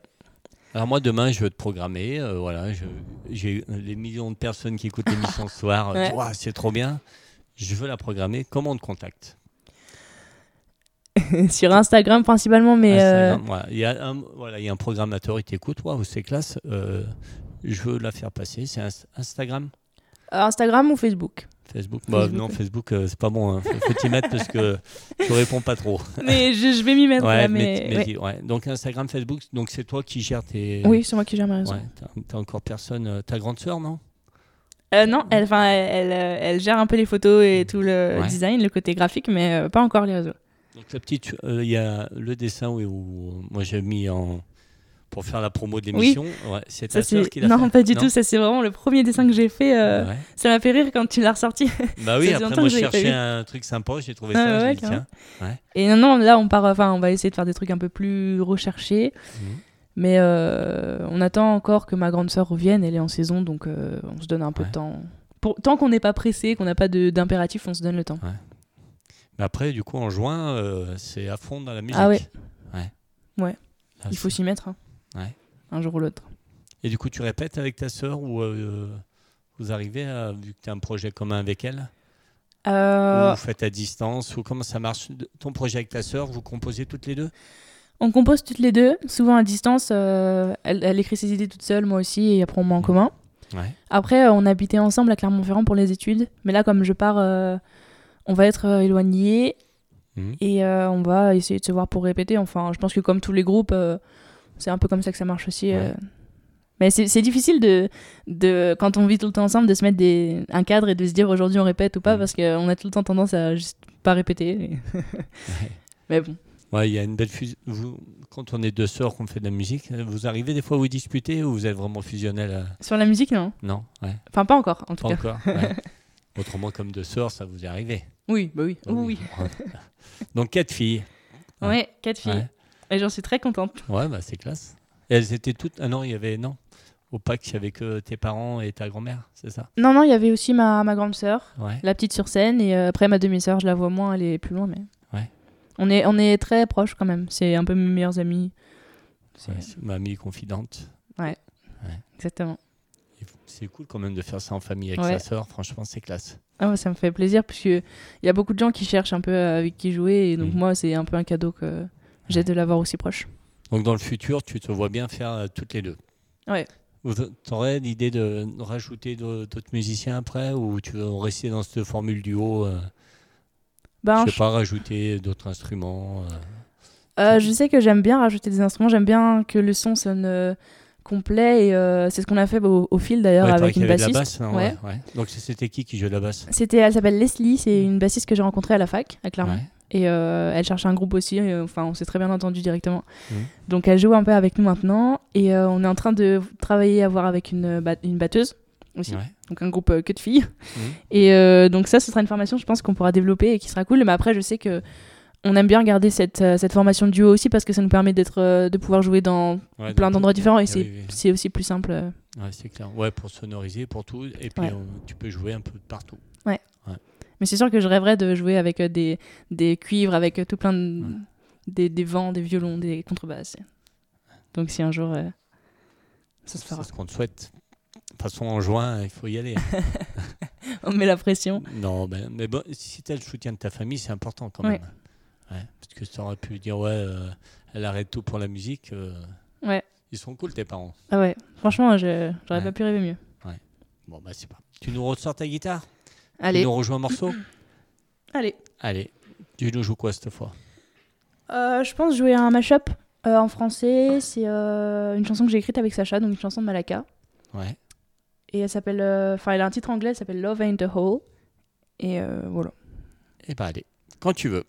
Alors moi demain je veux te programmer, euh, voilà, je- j'ai les millions de personnes qui écoutent l'émission ce soir, Ouais. C'est trop bien. Je veux la programmer. Comment on te contacte Sur Instagram principalement, mais euh, voilà. Il y a un, voilà, il y a un programmateur, il t'écoute, waouh, c'est classe. euh, je veux la faire passer. C'est Ins- Instagram, Instagram ou Facebook? Facebook. Bah, Facebook, non. Facebook, euh, c'est pas bon. Hein. Faut, faut t'y mettre parce que tu réponds pas trop. mais je, je vais m'y mettre. Ouais, là, mais- mais, mais ouais. dis- ouais. Donc Instagram, Facebook, donc c'est toi qui gères tes. Oui, c'est moi qui gère mes réseaux. Ouais, t'as- encore personne. euh, Ta grande sœur, non? Euh, non, elle, elle, elle, euh, elle gère un peu les photos et tout le design, le côté graphique, mais euh, pas encore les réseaux. Donc la petite, euh, il y a le dessin où, où moi j'ai mis en pour faire la promo de l'émission. Ouais, c'est ta sœur qui l'a non, fait. pas du tout. Ça, c'est vraiment le premier dessin que j'ai fait. euh, Ouais. Ça m'a fait rire quand tu l'as ressorti. Bah oui, après moi je cherchais un truc sympa, j'ai trouvé Ah ça, ouais, dit tiens. Et non, non, là, on part. Enfin, on va essayer de faire des trucs un peu plus recherchés. Mhm. Mais euh, on attend encore que ma grande sœur revienne. Elle est en saison, donc euh, on se donne un peu de temps. Pour, tant qu'on n'est pas pressé, qu'on n'a pas de- d'impératif, on se donne le temps. Mais après, du coup, en juin, c'est à fond dans la musique. Ah ouais. Ouais. Ouais. Là, Il faut s'y mettre. hein. Ouais. Un jour ou l'autre. Et du coup, tu répètes avec ta sœur ou euh, Vous arrivez, à, vu que tu as un projet commun avec elle Euh, Ou vous faites à distance Ou comment ça marche? Ton projet avec ta sœur, vous composez toutes les deux? On compose toutes les deux, souvent à distance. euh, elle, elle écrit ses idées toute seule, moi aussi, et après on met en commun. Ouais. Après, euh, on habitait ensemble à Clermont-Ferrand pour les études. Mais là, comme je pars, euh, on va être euh, éloignés Mhm. et euh, on va essayer de se voir pour répéter. Enfin, je pense que comme tous les groupes, euh, c'est un peu comme ça que ça marche aussi. euh. Ouais. Mais c'est difficile de, de, quand on vit tout le temps ensemble, de se mettre des, un cadre et de se dire aujourd'hui on répète ou pas, Mhm. parce qu'on a tout le temps tendance à juste pas répéter. Mais bon. Ouais, il y a une belle fusion. Vous, quand on est deux sœurs qu'on fait de la musique, vous arrivez des fois à vous disputer ou vous êtes vraiment fusionnel à- Sur la musique, non Non, ouais, Enfin, pas encore, en tout pas cas. encore. ouais. Autrement, comme deux sœurs, ça vous est arrivé. Oui, bah oui. Oui. Donc quatre filles. Ouais, quatre filles. Ouais, Et j'en suis très contente. ouais bah, c'est classe. Et elles étaient toutes. Ah non, il y avait. Non. Au Pâques, il y avait que tes parents et ta grand-mère, c'est ça? Non, non, il y avait aussi ma, ma grande sœur, Ouais. la petite sur scène, et euh, après ma demi-sœur, je la vois moins, elle est plus loin, mais. Ouais. On est, on est très proches quand même. C'est un peu mes meilleurs amis. C'est- Ouais, ma amie confidente. Exactement. Et C'est cool quand même de faire ça en famille avec Ouais. sa sœur. Franchement, c'est classe. Ah ouais, ça me fait plaisir parce que il y a beaucoup de gens qui cherchent un peu euh, avec qui jouer et donc Mhm. moi c'est un peu un cadeau que j'ai de l'avoir aussi proche. Donc dans le futur, tu te vois bien faire euh, toutes les deux. Ouais. Tu aurais l'idée de rajouter d'autres musiciens après ou tu veux rester dans cette formule duo euh, Ben, Je sais pas, rajouter d'autres instruments. euh, Euh, je sais que j'aime bien rajouter des instruments, j'aime bien que le son sonne complet et c'est ce qu'on a fait au, au fil d'ailleurs ouais, avec une de la bassiste. basse. non, Ouais. ouais. Donc c'était qui qui jouait de la basse? C'était, elle s'appelle Leslie, c'est une bassiste que j'ai rencontrée à la fac à Clermont. Ouais. Et euh, elle cherchait un groupe aussi, et, enfin on s'est très bien entendu directement. Mhm. Donc elle joue un peu avec nous maintenant et euh, on est en train de travailler à voir avec une, ba- une batteuse aussi. Ouais. Donc un groupe euh, que de filles. Mhm. Et euh, donc ça, ce sera une formation, je pense, qu'on pourra développer et qui sera cool. Mais après, je sais que on aime bien garder cette, euh, cette formation de duo aussi parce que ça nous permet d'être, euh, de pouvoir jouer dans Ouais, plein d'endroits différents et c'est, oui, aussi plus simple. euh. Ouais, c'est clair. Ouais, pour sonoriser, pour tout. Et puis Ouais. on- tu peux jouer un peu partout. Mais c'est sûr que je rêverais de jouer avec euh, des, des cuivres, avec euh, tout plein de, Ouais. des, des vents, des violons, des contrebasses. Donc si un jour euh, ça se fera. C'est ce qu'on te souhaite. De toute façon, en juin, il faut y aller. On met la pression. non, ben, mais bon, si tu as le soutien de ta famille, c'est important quand Ouais. même. Ouais, parce que tu aurais pu dire, ouais, euh, elle arrête tout pour la musique. euh, Ouais. ils sont cool, tes parents. Ah ouais. Franchement, j'aurais Ouais. pas pu rêver mieux. Bon, bah, c'est pas. Tu nous ressors ta guitare? Tu Allez, nous rejoues un morceau allez. Allez. Tu nous joues quoi cette fois? Euh, je pense jouer un mashup euh, en français. C'est euh, une chanson que j'ai écrite avec Sacha, donc une chanson de Malaka. Ouais. Et elle s'appelle. euh, Enfin, elle a un titre anglais, elle s'appelle Love Ain't a Hole. Et euh, voilà. Eh bah, allez. Quand tu veux.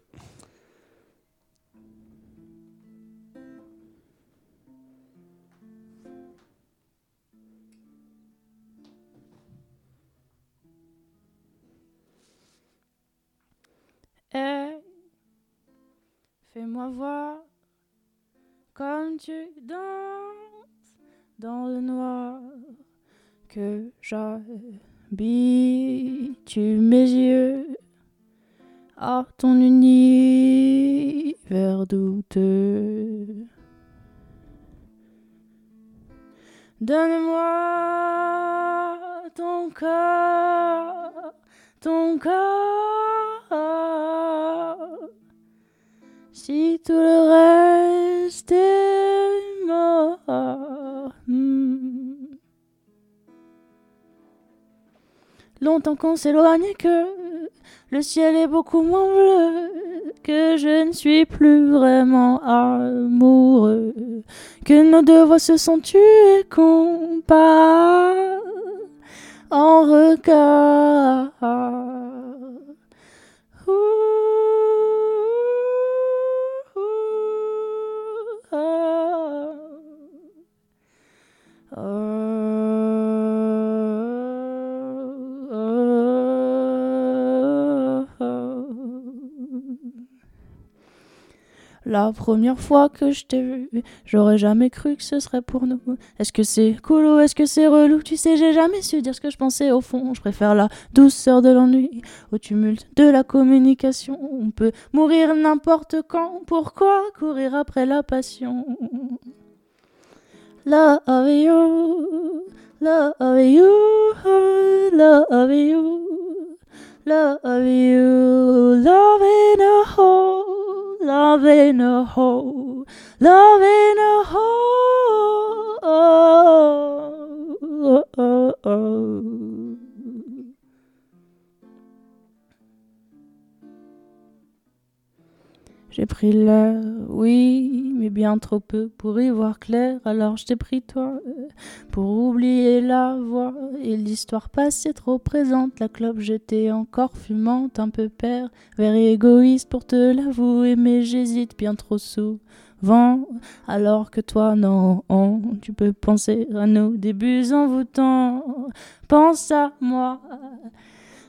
Fais-moi voir comme tu danses dans le noir que j'habitue mes yeux à ton univers douteux. Donne-moi ton corps, ton corps. Si tout le reste est mort. Hmm. Longtemps qu'on s'éloigne que le ciel est beaucoup moins bleu, que je ne suis plus vraiment amoureux, que nos deux voix se sont tuées comparent en regard. La première fois que je t'ai vu, j'aurais jamais cru que ce serait pour nous. Est-ce que c'est cool ou est-ce que c'est relou? Tu sais, j'ai jamais su dire ce que je pensais au fond. Je préfère la douceur de l'ennui au tumulte de la communication. On peut mourir n'importe quand. Pourquoi courir après la passion? Love you, love of you, love you, love you, love in a hole, love in a hole, love in a hole. Oh, oh, oh. J'ai pris l'air, oui, mais bien trop peu pour y voir clair. Alors je t'ai pris toi, euh, pour oublier la voix et l'histoire passée trop présente. La clope j'étais encore fumante, un peu père, vers égoïste pour te l'avouer, mais j'hésite bien trop souvent. Alors que toi, non, tu peux penser à nos débuts envoûtants. Pense à moi.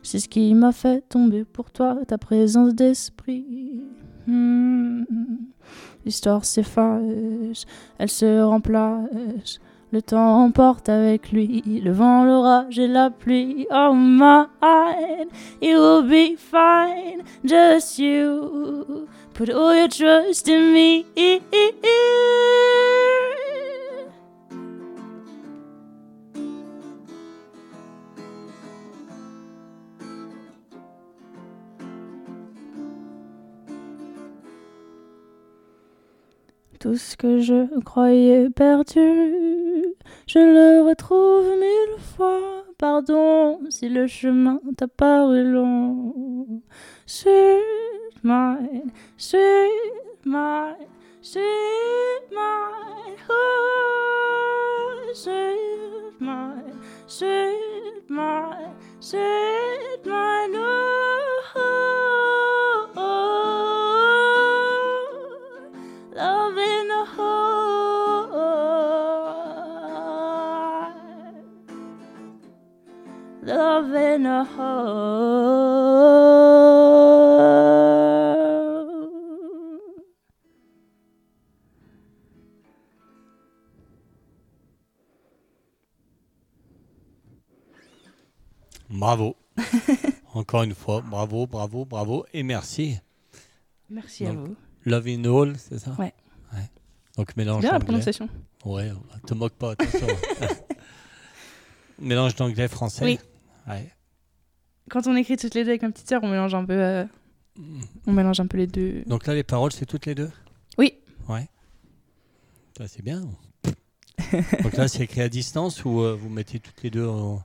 C'est ce qui m'a fait tomber pour toi, ta présence d'esprit. Hmm. L'histoire s'efface, elle se remplace. Le temps emporte avec lui le vent, l'orage et la pluie. Oh my, it will be fine, just you. Put all your trust in me. Tout ce que je croyais perdu, je le retrouve mille fois. Pardon si le chemin t'a paru long. Sweet mine, sweet mine, sweet mine, oh, sweet mine, sweet mine, sweet mine, oh, oh, love in a hole. Bravo. Encore une fois, bravo, bravo, bravo et merci. Merci à vous. Love in all, c'est ça? Ouais. Ouais. Donc mélange Bien la d'anglais. prononciation. Ouais, te moque pas, attention. mélange d'anglais-français. Oui. Ouais. Quand on écrit toutes les deux avec ma petite sœur, on mélange un peu, euh, on mélange un peu les deux. Donc là, les paroles, c'est toutes les deux? Oui. Ouais. Ça, c'est bien. Donc là, c'est écrit à distance ou euh, vous mettez toutes les deux en-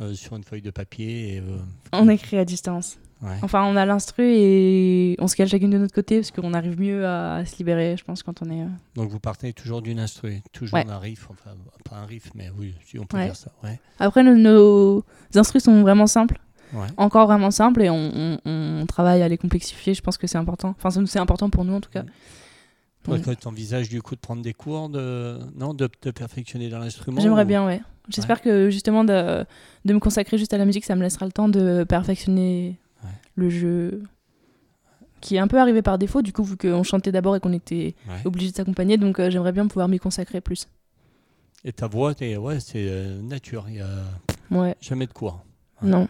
euh, sur une feuille de papier et, euh, On écrit à distance. Ouais. Enfin, on a l'instru et on se cale chacune de notre côté parce qu'on arrive mieux à, à se libérer, je pense, quand on est. euh, Donc vous partez toujours d'une instru, toujours Ouais. d'un riff, enfin pas un riff, mais oui, si on peut Ouais. dire ça. Après, nos, nos instrus sont vraiment simples, encore vraiment simples, et on, on- on travaille à les complexifier. Je pense que c'est important. Enfin, c'est important pour nous en tout cas. Toi, Ouais. toi, t'envisages du coup de prendre des cours de non de perfectionner dans l'instrument J'aimerais ou- bien, ouais. J'espère que justement de, de me consacrer juste à la musique, ça me laissera le temps de perfectionner. Le jeu qui est un peu arrivé par défaut, du coup, vu qu'on chantait d'abord et qu'on était Ouais. obligé de s'accompagner. Donc, euh, j'aimerais bien pouvoir m'y consacrer plus. Et ta voix, t'es- ouais, c'est euh, nature. Il y a Ouais, jamais de cours. Ouais. non.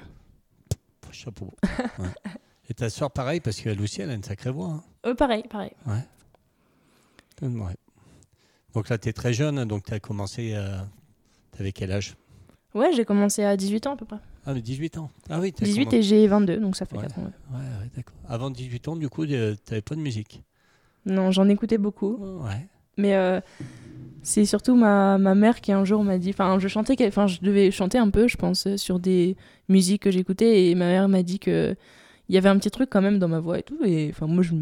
Chapeau. Et ta soeur, pareil, parce qu'elle aussi, elle a une sacrée voix. hein. Euh, pareil, pareil. Ouais. Donc là, tu es très jeune, donc tu as commencé. Euh, T'avais quel âge? Ouais, j'ai commencé à 18 ans à peu près. Ah, mais 18 ans. Ah oui, t'as 18 commencé- et j'ai 22, donc ça fait Ouais. 4 ans. ouais. D'accord. Avant 18 ans, du coup, euh, t'avais pas de musique. Non, j'en écoutais beaucoup. Ouais. Mais euh, c'est surtout ma, ma mère qui un jour m'a dit. Enfin, je chantais, enfin, je devais chanter un peu, je pense, sur des musiques que j'écoutais. Et ma mère m'a dit que il y avait un petit truc quand même dans ma voix et tout. Et enfin, moi, je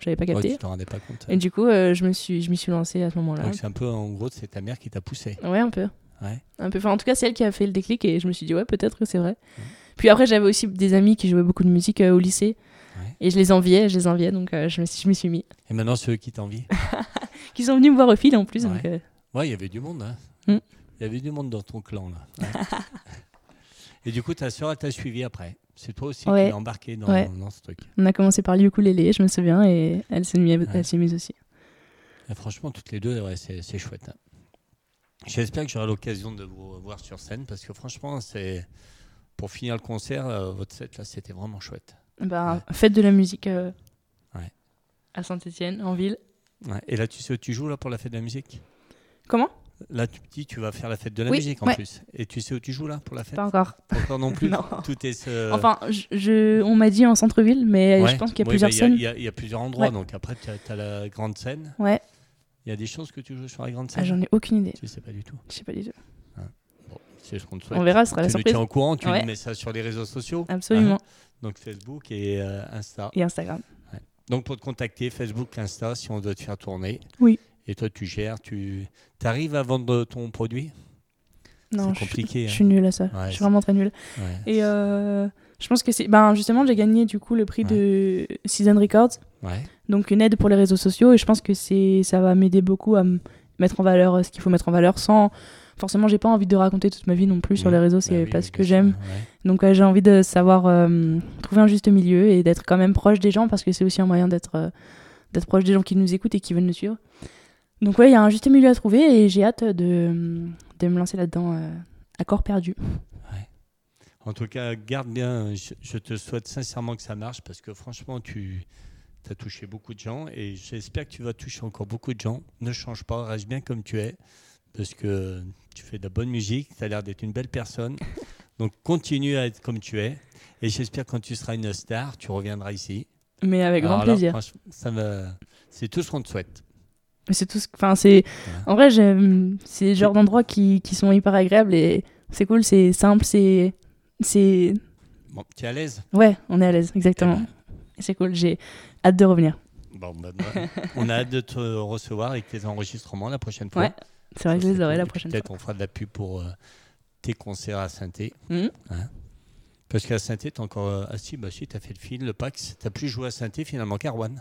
j'avais pas Ouais, capté. tu t'en rendais pas compte. Et du coup, euh, je me suis, je m'y suis lancée à ce moment-là. Donc c'est un peu, en gros, c'est ta mère qui t'a poussé. Ouais, un peu. Ouais. Un peu. Enfin, en tout cas, c'est elle qui a fait le déclic et je me suis dit, ouais, peut-être que c'est vrai. Puis après, j'avais aussi des amis qui jouaient beaucoup de musique euh, au lycée. Ouais. Et je les enviais, je les enviais, donc euh, je me suis, je m'y suis mis. Et maintenant, ceux qui t'envient. Qui sont venus me voir au fil en plus. Ouais. Euh, Ouais, il y avait du monde. Hein. Mm. Il y avait du monde dans ton clan. Là. Et du coup, ta soeur, elle t'a suivi après. C'est toi aussi qui l'as embarqué dans, ce truc. on a commencé par le ukulélé, je me souviens, et elle s'est mise, aussi. Et franchement, toutes les deux, c'est chouette. hein. J'espère que j'aurai l'occasion de vous voir sur scène parce que franchement, c'est pour finir le concert, euh, votre set là, c'était vraiment chouette. Bah, Fête de la musique euh, Ouais. à Saint-Etienne, en ville. Ouais. Et là, tu sais où tu joues là pour la fête de la musique? Comment? Là, tu me dis, tu vas faire la fête de la Oui, musique en ouais. plus. Et tu sais où tu joues là pour la fête? Pas encore. Pas encore non plus Non. Tout est. Enfin, je, je- on m'a dit en centre-ville, mais ouais. je pense qu'il y a plusieurs bah, scènes. Il y, a- il y a plusieurs endroits, Ouais. donc après, tu as, la grande scène. Ouais, Il y a des choses que tu joues sur la grande scène ah, j'en ai aucune idée. Tu sais pas du tout. Je sais pas du tout. Bon, c'est ce qu'on te souhaite. On verra, ce sera la tu nous surprise. tiens au courant, tu Ouais. mets ça sur les réseaux sociaux. Absolument. Hein donc Facebook et euh, Insta. Et Instagram. Donc pour te contacter, Facebook, Insta, si on doit te faire tourner. Oui. Et toi, tu gères, tu arrives à vendre ton produit? Non, C'est compliqué, je hein. suis nulle à ça. Ouais, je suis vraiment très nulle. Et euh, je pense que c'est. Ben, justement, j'ai gagné du coup le prix de Season Records. Ouais. Donc une aide pour les réseaux sociaux. Et je pense que c'est ça va m'aider beaucoup à mettre en valeur euh, ce qu'il faut mettre en valeur sans. Forcément, j'ai pas envie de raconter toute ma vie non plus sur les réseaux, Bah c'est oui, pas oui, ce que j'aime. ouais. Donc j'ai envie de savoir euh, trouver un juste milieu et d'être quand même proche des gens parce que c'est aussi un moyen d'être euh, d'être proche des gens qui nous écoutent et qui veulent nous suivre. Donc ouais, il y a un juste milieu à trouver et j'ai hâte de, de me lancer là-dedans euh, à corps perdu. En tout cas, garde bien. Je, je te souhaite sincèrement que ça marche parce que franchement, tu as touché beaucoup de gens et j'espère que tu vas toucher encore beaucoup de gens. Ne change pas, reste bien comme tu es parce que tu fais de la bonne musique, tu as l'air d'être une belle personne. Donc continue à être comme tu es et j'espère que quand tu seras une star, tu reviendras ici. Mais avec grand là, plaisir. ça me... C'est tout ce qu'on te souhaite. C'est tout ce- enfin c'est en vrai j'aime c'est le genre d'endroits qui, qui sont hyper agréables et c'est cool, c'est simple, c'est c'est Bon, tu es à l'aise? Ouais, on est à l'aise exactement. Et C'est cool, j'ai hâte de revenir. Bon, bah, bah, on a hâte de te recevoir avec tes enregistrements la prochaine fois. Ouais. C'est vrai que je les aurai la prochaine Peut-être fois. on fera de la pub pour euh, tes concerts à saint Mhm. Parce qu'à saint tu encore. euh, ah si, bah si, t'as fait le fil, le PAX. T'as plus joué à saint finalement qu'à Rouen.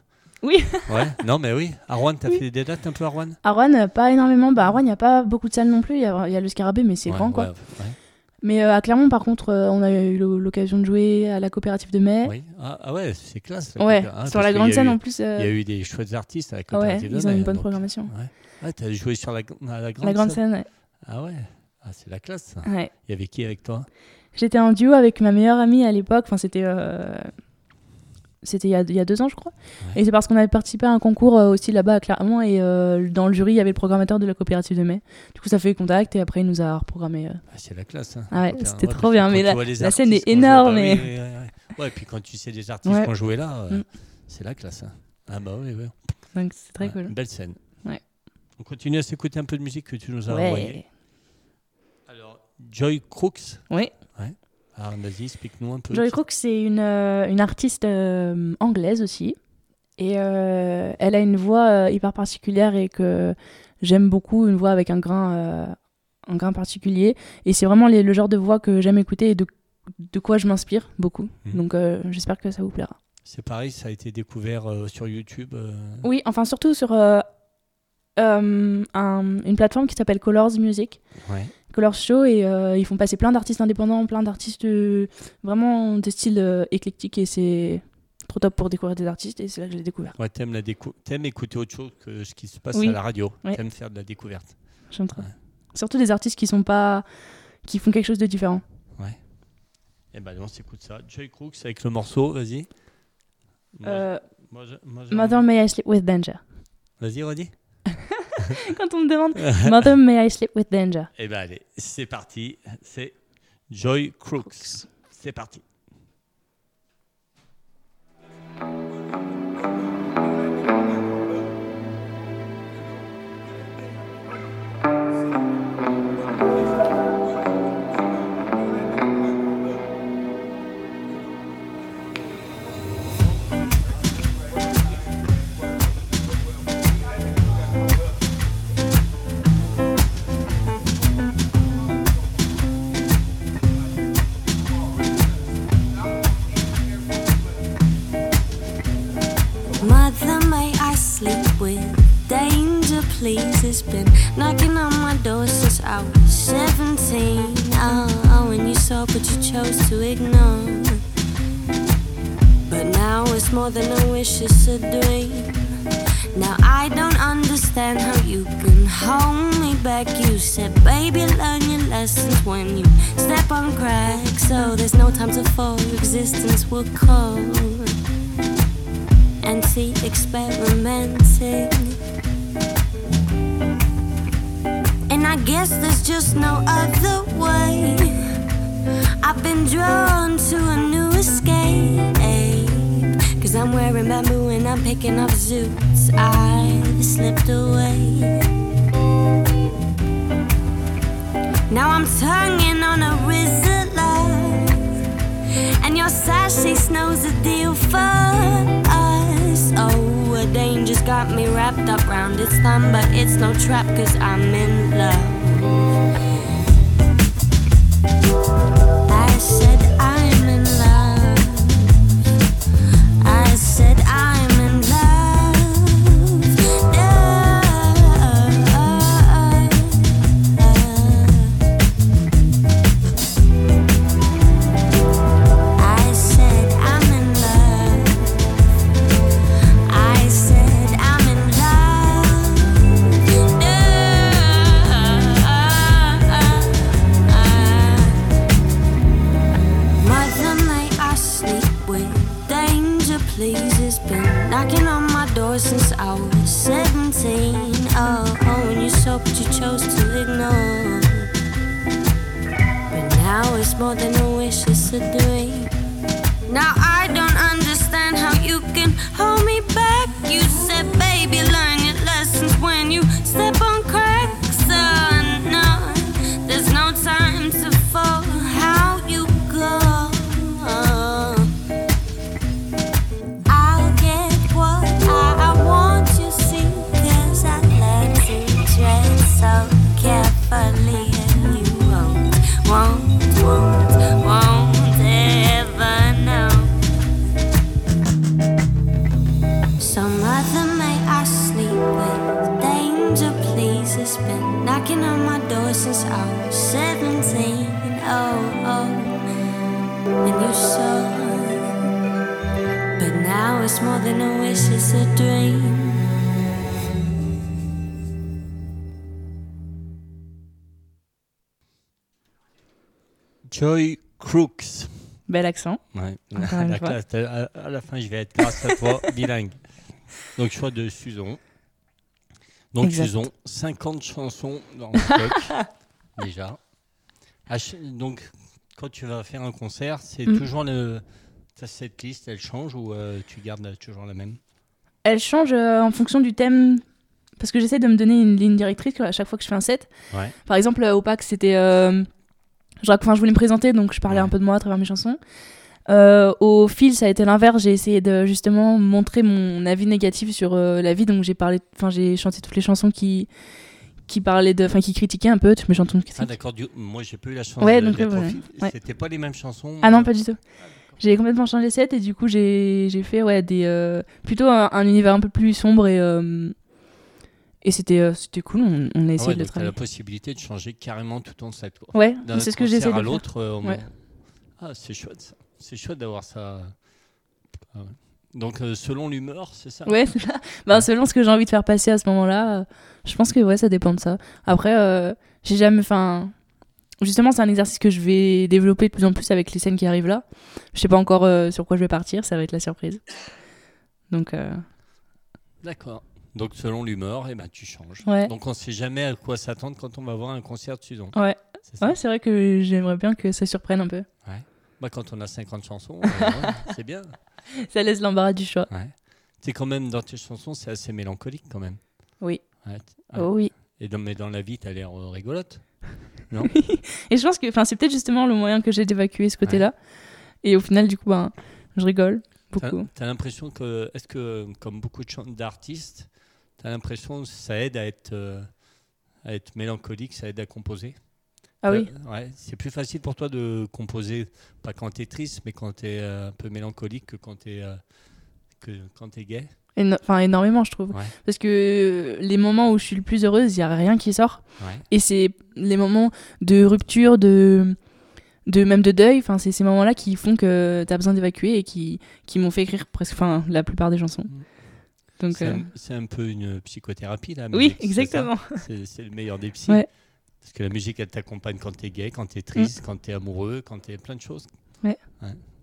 Oui. Ouais, non, mais oui. À Rouen, t'as fait des dates un peu à Rouen? À Rouen, euh, pas énormément. Bah, à Rouen, il n'y a pas beaucoup de salles non plus. Il y a, il y a le Scarabée, mais c'est Ouais, grand, quoi. ouais, ouais. Mais euh, à Clermont, par contre, euh, on a eu l'o- l'occasion de jouer à la coopérative de mai. Oui. Ah, ah ouais, c'est classe. Ouais, hein, sur la grande scène eu- en plus. euh, Il y a eu des chouettes artistes à la ouais, coopérative de ils ont Mai, une bonne donc- programmation. Ouais. Ah, t'as joué sur la, à la grande La grande scène scène, ouais. Ah ouais. Ah, c'est la classe. Il y avait qui avec toi? J'étais en duo avec ma meilleure amie à l'époque. Enfin, c'était. C'était il, y a- il y a deux ans, je crois. Ouais. Et c'est parce qu'on avait participé à un concours euh, aussi là-bas à Clermont. Et euh, dans le jury, il y avait le programmateur de la coopérative de mai. Du coup, ça fait contact. Et après, il nous a reprogrammé. euh. Ah, c'est la classe. hein, Ah ouais, c'était trop bien, mais la- les scène est énorme, et- ouais, puis quand tu sais des artistes qui ont joué là, Mm. c'est la classe. hein. Ah bah oui, oui. Donc, c'est très cool. une Belle scène. On continue à s'écouter un peu de musique que tu nous as envoyée. Alors, Joy Crooks. Oui. Alors, vas-y, explique-nous un peu. Joy Crook, c'est une, euh, une artiste euh, anglaise aussi. Et euh, elle a une voix hyper particulière et que j'aime beaucoup, une voix avec un grain, un grain particulier. Et c'est vraiment les- le genre de voix que j'aime écouter et de, de quoi je m'inspire beaucoup. Mhm. Donc j'espère que ça vous plaira. C'est pareil, ça a été découvert euh, sur YouTube. euh, Oui, enfin surtout sur euh, un- une plateforme qui s'appelle Colors Music. Ouais. Colors Show et euh, ils font passer plein d'artistes indépendants, plein d'artistes vraiment de style euh, éclectique et c'est trop top pour découvrir des artistes et c'est là que j'ai découvert. Ouais, t'aimes, la décou- t'aimes écouter autre chose que ce qui se passe Oui. à la radio. Ouais. T'aimes faire de la découverte. J'aime trop. Surtout des artistes qui sont pas qui font quelque chose de différent. Et ben, on s'écoute ça. Joy Crooks avec le morceau, vas-y. Moi, Euh, moi, je- moi, j'ai Mother May I Sleep with Danger. Vas-y, redis. Quand on me demande Mother May I Sleep with Danger? Eh ben allez, c'est parti. C'est Joy Crooks. C'est parti. Please? It's been knocking on my door since I was 17. Oh, oh, when you saw, but you chose to ignore. But now it's more than a wish, it's a dream. Now I don't understand how you can hold me back. You said, baby, learn your lessons when you step on cracks. So there's no time to fall, existence will call anti-experimenting And guess there's just no other way. I've been drawn to a new escape. Cause I'm wearing bamboo and I'm picking up zoots. I slipped away. Now I'm tonguing on a Rizzler. And your sassy snow's a deal for us. Oh, a danger's got me wrapped up round its thumb, but it's no trap, cause I'm in love. I you Joy Crooks. Bel accent. Ouais. Encore une La fois. classe, à, à la fin, je vais être grâce à toi bilingue. Donc, choix de Suzon. Donc, Exact. Suzon, 50 chansons dans le stock, déjà. À donc, quand tu vas faire un concert, c'est Mm. toujours le. Ta setlist, elle change ou euh, tu gardes toujours la même? Elle change euh, en fonction du thème. Parce que j'essaie de me donner une ligne directrice à chaque fois que je fais un set. Ouais. Par exemple, euh, au PAC, c'était. euh, je, enfin, je voulais me présenter, donc je parlais Ouais. un peu de moi à travers mes chansons. Euh, au fil, ça a été l'inverse. J'ai essayé de justement montrer mon avis négatif sur euh, la vie. Donc j'ai parlé, enfin j'ai chanté toutes les chansons qui qui parlaient de, enfin qui critiquaient un peu toutes mes chansons. Ah, d'accord. Moi, j'ai pas eu la chance Ouais, de donc, au ouais, ouais. C'était pas les mêmes chansons Ah non, euh, pas du tout. J'ai complètement changé sets et du coup j'ai j'ai fait ouais des euh, plutôt un, un univers un peu plus sombre et euh, et c'était euh, c'était cool. On, on a Ah essayé ouais, de le t'as la travailler. possibilité de changer carrément tout ton set. Quoi. Ouais, c'est ce que j'essaie de faire. l'autre. euh, Ouais. Ah, c'est chouette ça. C'est chouette d'avoir ça. Ah ouais. Donc, euh, selon l'humeur, c'est ça? Ouais. Ben, selon ce que j'ai envie de faire passer à ce moment-là, euh, je pense que ouais, ça dépend de ça. Après, j'ai jamais. Enfin, justement, c'est un exercice que je vais développer de plus en plus avec les scènes qui arrivent là. Je sais pas encore sur quoi je vais partir, ça va être la surprise. Donc, D'accord. Donc, selon l'humeur, eh ben, tu changes. Ouais. Donc, on sait jamais à quoi s'attendre quand on va voir un concert de Suzon. ouais. C'est Ouais, vrai que j'aimerais bien que ça surprenne un peu. Bah, quand on a 50 chansons, euh, ouais, c'est bien. Ça laisse l'embarras du choix. Ouais. C'est quand même, dans tes chansons, c'est assez mélancolique quand même. Oui. Ouais. Oh oui. Et dans, mais dans la vie, t'as l'air euh, rigolote. Et je pense que c'est peut-être justement le moyen que j'ai d'évacuer ce côté-là. Et au final, du coup, ben, je rigole beaucoup. t'as l'impression que, est-ce que, comme beaucoup de d'artistes, t'as l'impression que ça aide à être, euh, à être mélancolique, ça aide à composer Ah oui. Euh, ouais, c'est plus facile pour toi de composer, pas quand t'es triste, mais quand t'es euh, un peu mélancolique que quand t'es euh, que quand t'es gay. Enfin, énormément, je trouve. Ouais. Parce que les moments où je suis le plus heureuse, il n'y a rien qui sort. Ouais. Et c'est les moments de rupture, de, de même de deuil. Enfin, c'est ces moments-là qui font que tu as besoin d'évacuer et qui, qui m'ont fait écrire presque enfin, la plupart des chansons. Donc, C'est euh, un, c'est un peu une psychothérapie là. Oui, exactement. C'est le meilleur des psys. Ouais. Parce que la musique, elle t'accompagne quand t'es gay, quand t'es triste, quand t'es amoureux, quand t'es plein de choses. Ouais.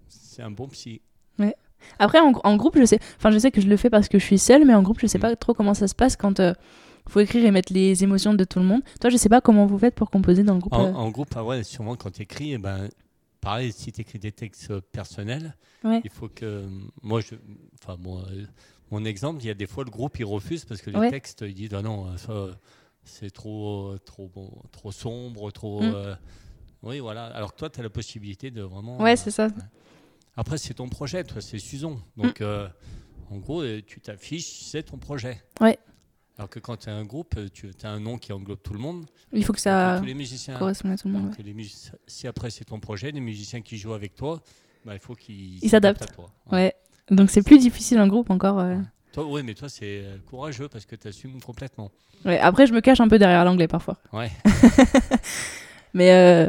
C'est un bon psy. Ouais. Après, en, en groupe, je sais, enfin, je sais que je le fais parce que je suis seule, mais en groupe, je sais pas trop comment ça se passe quand, euh, faut écrire et mettre les émotions de tout le monde. Toi, je sais pas comment vous faites pour composer dans le groupe. En, euh. en groupe, ah ouais, sûrement quand tu écris, ben, pareil, si tu écris des textes euh, personnels, Ouais. il faut que. Moi, je, enfin, moi, euh, mon exemple, il y a des fois le groupe il refuse parce que les Ouais. textes, ils disent ah non, ça, c'est trop, euh, trop, bon, trop sombre, trop. Mm. euh, oui, voilà. Alors que toi, tu as la possibilité de vraiment. Ouais, euh, c'est ça. Après, c'est ton projet, toi, c'est Suzon. Mm. Donc, euh, en gros, tu t'affiches, c'est ton projet. Ouais. Alors que quand tu as un groupe, tu as un nom qui englobe tout le monde. Il faut que ça tous les musiciens. corresponde à tout le monde. Les si après c'est ton projet, les musiciens qui jouent avec toi, bah, il faut qu'ils Ils s'adaptent. à toi. Ouais. ouais. Donc c'est plus difficile en groupe encore. euh. Toi, oui, mais toi, c'est euh, courageux parce que tu assumes complètement. Ouais, après, je me cache un peu derrière l'anglais parfois. Ouais. Mais euh,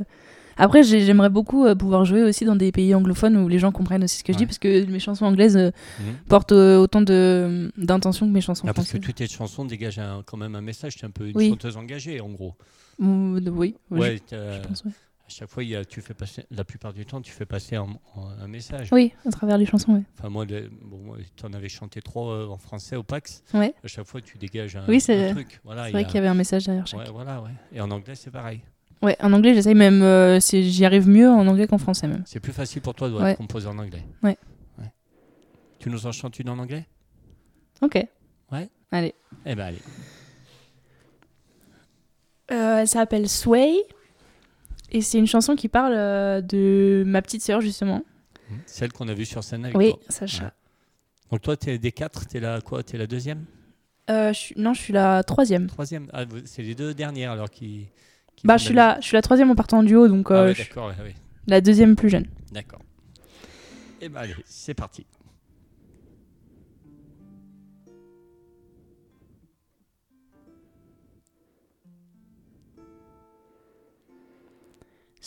après, j'ai- j'aimerais beaucoup pouvoir jouer aussi dans des pays anglophones où les gens comprennent aussi ce que je dis parce que mes chansons anglaises Mhm. portent autant d'intention que mes chansons Ah, parce que françaises. toutes tes chansons dégagent un- quand même un message. Tu es un peu une Oui. chanteuse engagée, en gros. Oui, oui, Ouais, je- t'as- je pense, ouais. À chaque fois, il y a- tu fais passer, la plupart du temps, tu fais passer un, un- un message. Oui, à travers les chansons, ouais. Enfin, moi, bon, tu en avais chanté trois euh, en français au PAX. Ouais. À chaque fois, tu dégages un, Oui, c'est un truc. Voilà, c'est vrai a- qu'il y avait un message derrière chaque. Ouais, voilà, ouais. Et en anglais, c'est pareil. Ouais, en anglais, j'essaye même. euh, J'y arrive mieux en anglais qu'en français même. C'est plus facile pour toi de Ouais. composer en anglais. Ouais. Ouais. Tu nous en chantes une en anglais? Ok. Ouais. Allez. Eh ben allez. Euh, elle s'appelle Sway. Et c'est une chanson qui parle euh, de ma petite sœur, justement. Celle qu'on a vue sur scène avec Oui, toi. Sacha. Ouais. Donc toi, t'es des quatre, t'es la quoi T'es la deuxième? Euh, je suis- Non, je suis la troisième. Troisième Ah, c'est les deux dernières alors qui. qui Bah, je suis, la je suis la troisième en partant en duo, donc. Ah euh, ouais, je ouais, la deuxième plus jeune. D'accord. Eh ben allez, c'est parti.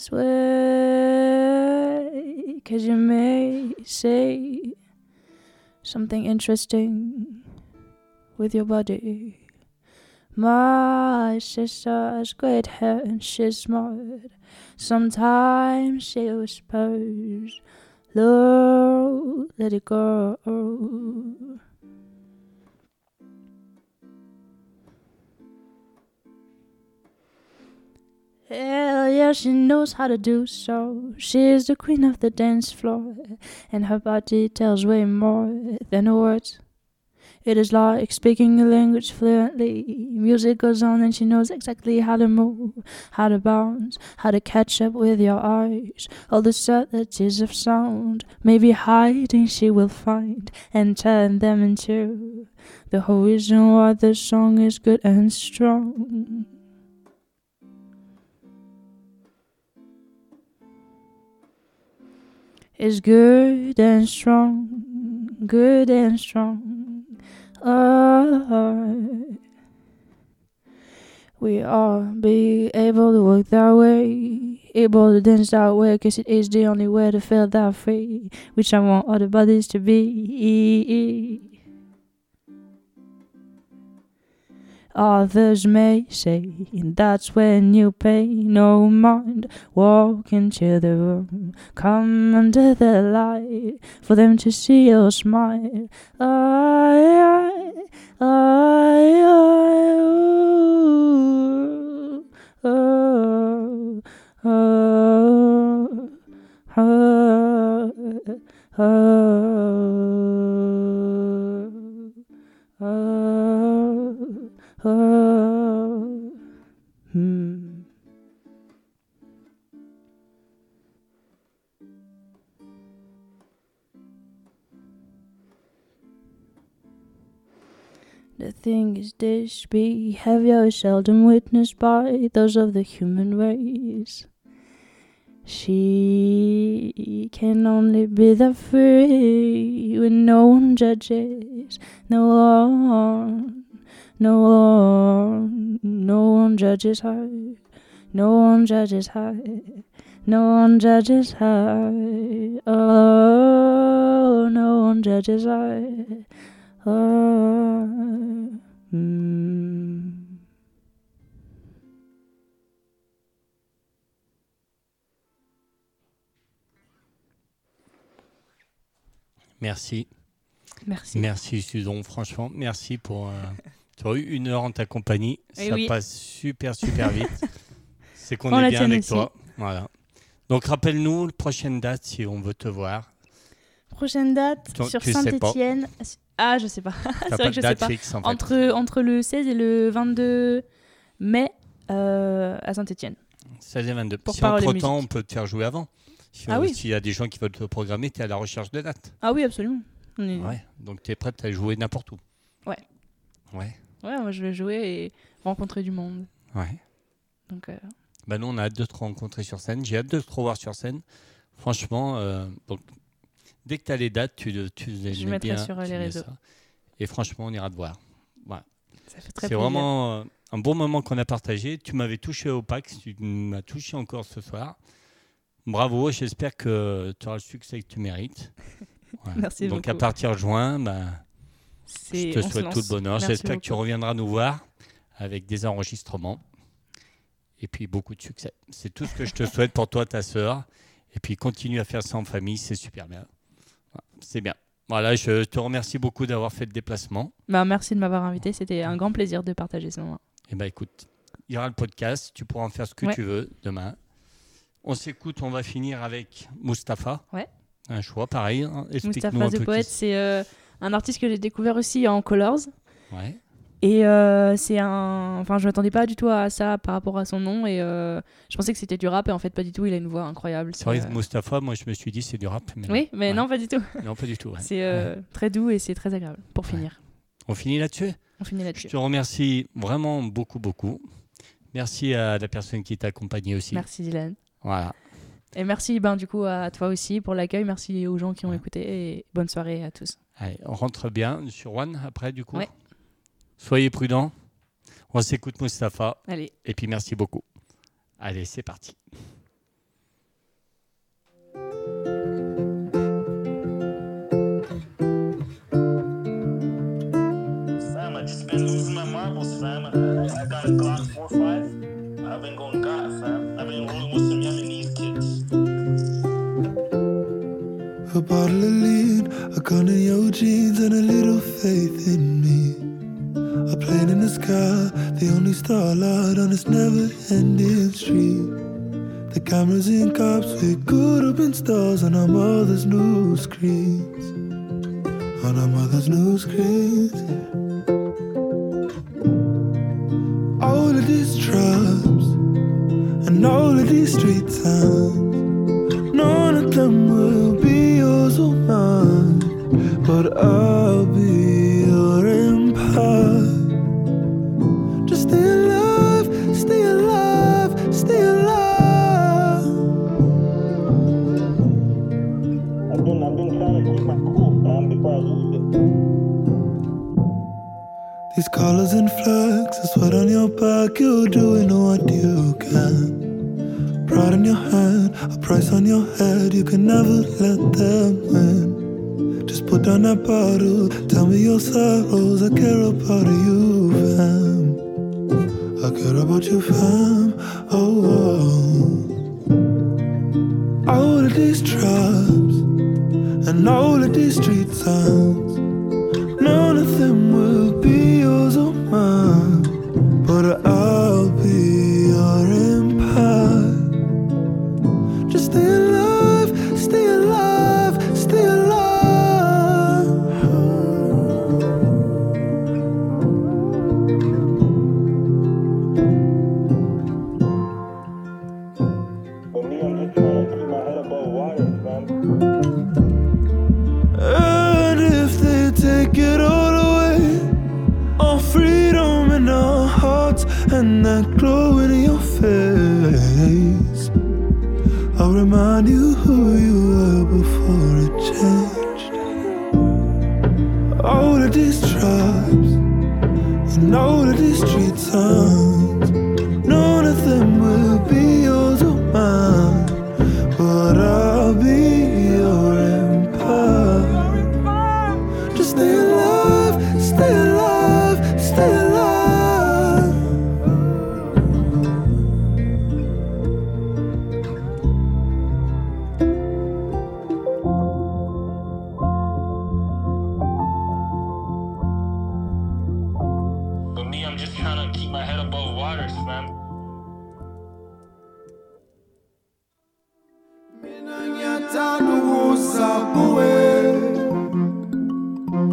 Sway, cause you may say something interesting with your body. My sister's great hair and she's smart. Sometimes she whispers, Lord, let it go. Hell yeah, she knows how to do so. She's the queen of the dance floor, and her body tells way more than words. It is like speaking a language fluently. Music goes on, and she knows exactly how to move, how to bounce, how to catch up with your eyes. All the subtleties of sound, maybe hiding, she will find and turn them into the whole reason why the song is good and strong. Is good and strong, good and strong. Oh, we all be able to work that way, able to dance that way, cause it is the only way to feel that free, which I want other bodies to be. Others may say that's when you pay no mind. Walk into the room, come under the light for them to see your smile. I, I, I, I, ooh, oh, oh, oh, oh, thing is this. Behavior seldom witnessed by those of the human race. She can only be the free when no one judges, no one, no one, no one judges her, no one judges her, no one judges her, oh, no one judges her. Mm. Merci. Merci. Merci Suzon, franchement, merci pour euh, Tu as eu une heure en ta compagnie. Eh ça oui. passe super, super vite. C'est qu'on On est bien avec aussi. toi. Voilà. Donc, rappelle-nous la prochaine date si on veut te voir. Prochaine date Tu- sur. Saint-Etienne. Ah, je sais pas. C'est vrai que je sais pas. fixe en fait. Entre, entre le 16 et le 22 mai euh, à Saint-Etienne. 16 et 22. Pour si Paroles et entre temps, musique. on peut te faire jouer avant. Si Ah on- oui. S'il y a des gens qui veulent te programmer, tu es à la recherche de dates. Ah oui, absolument. Est- Ouais. Donc, tu es prête à jouer n'importe où. Ouais. Ouais. Ouais, moi je vais jouer et rencontrer du monde. Ouais. Donc, euh, Bah nous, on a hâte de te rencontrer sur scène. J'ai hâte de te revoir sur scène. Franchement, euh, donc, dès que tu as les dates, tu, tu les Je mets mettrai bien, sur, euh, les réseaux. Et franchement, on ira te voir. Voilà. C'est vraiment euh, un bon moment qu'on a partagé. Tu m'avais touché au PAX, tu m'as touché encore ce soir. Bravo, j'espère que tu auras le succès que tu mérites. Voilà. Merci Donc à partir de juin, bah, je te souhaite tout le bonheur. J'espère que tu reviendras nous voir avec des enregistrements et puis beaucoup de succès. C'est tout ce que je te souhaite pour toi, ta sœur. Et puis continue à faire ça en famille, c'est super bien. C'est bien. Voilà, je te remercie beaucoup d'avoir fait le déplacement. Bah, merci de m'avoir invité. C'était un grand plaisir de partager ce moment. Et ben écoute, il y aura le podcast, tu pourras en faire ce que Ouais. tu veux demain. On s'écoute, on va finir avec Mustapha. Ouais. Un choix pareil. hein. Mustapha the qui c'est euh, un artiste que j'ai découvert aussi en Colors. Ouais. Et euh, c'est un. Enfin, je m'attendais pas du tout à ça par rapport à son nom. Et euh, je pensais que c'était du rap. Et en fait, pas du tout. Il a une voix incroyable. C'est vrai euh, Mustapha, moi je me suis dit c'est du rap. Mais Oui, mais Ouais. non, pas du tout. Non, pas du tout. ouais. C'est euh, Ouais. très doux et c'est très agréable pour finir. On finit là-dessus? On finit Je là-dessus. te remercie vraiment beaucoup, beaucoup. Merci à la personne qui t'a accompagné aussi. Merci Dylan. Voilà. Et merci ben, du coup à toi aussi pour l'accueil. Merci aux gens qui ont écouté. Et bonne soirée à tous. Allez, on rentre bien sur One après, du coup? Soyez prudents. On s'écoute Mustapha. Allez. Et puis merci beaucoup. Allez, c'est parti. Fam, I just been losing my marbles, fam. I, I got a Glock 4-5. I've been going God, fam. I've been rolling with some Yemenese kids. A bottle of lean, a gun in your jeans, and a little faith in me. A plane in the sky, the only starlight on this never-ending street. The cameras in cops with good open stars on our mother's new screens. On our mother's new screens. All of these tribes and all of these street signs. None of them will be yours or mine, but I'll be These colors and flags, I sweat on your back, you're doing what you can. Pride in your hand, a price on your head, you can never let them win. Just put down that bottle, tell me your sorrows, I care about you, fam. I care about you, fam. Oh, oh. all of these tribes and all of these street signs. Um,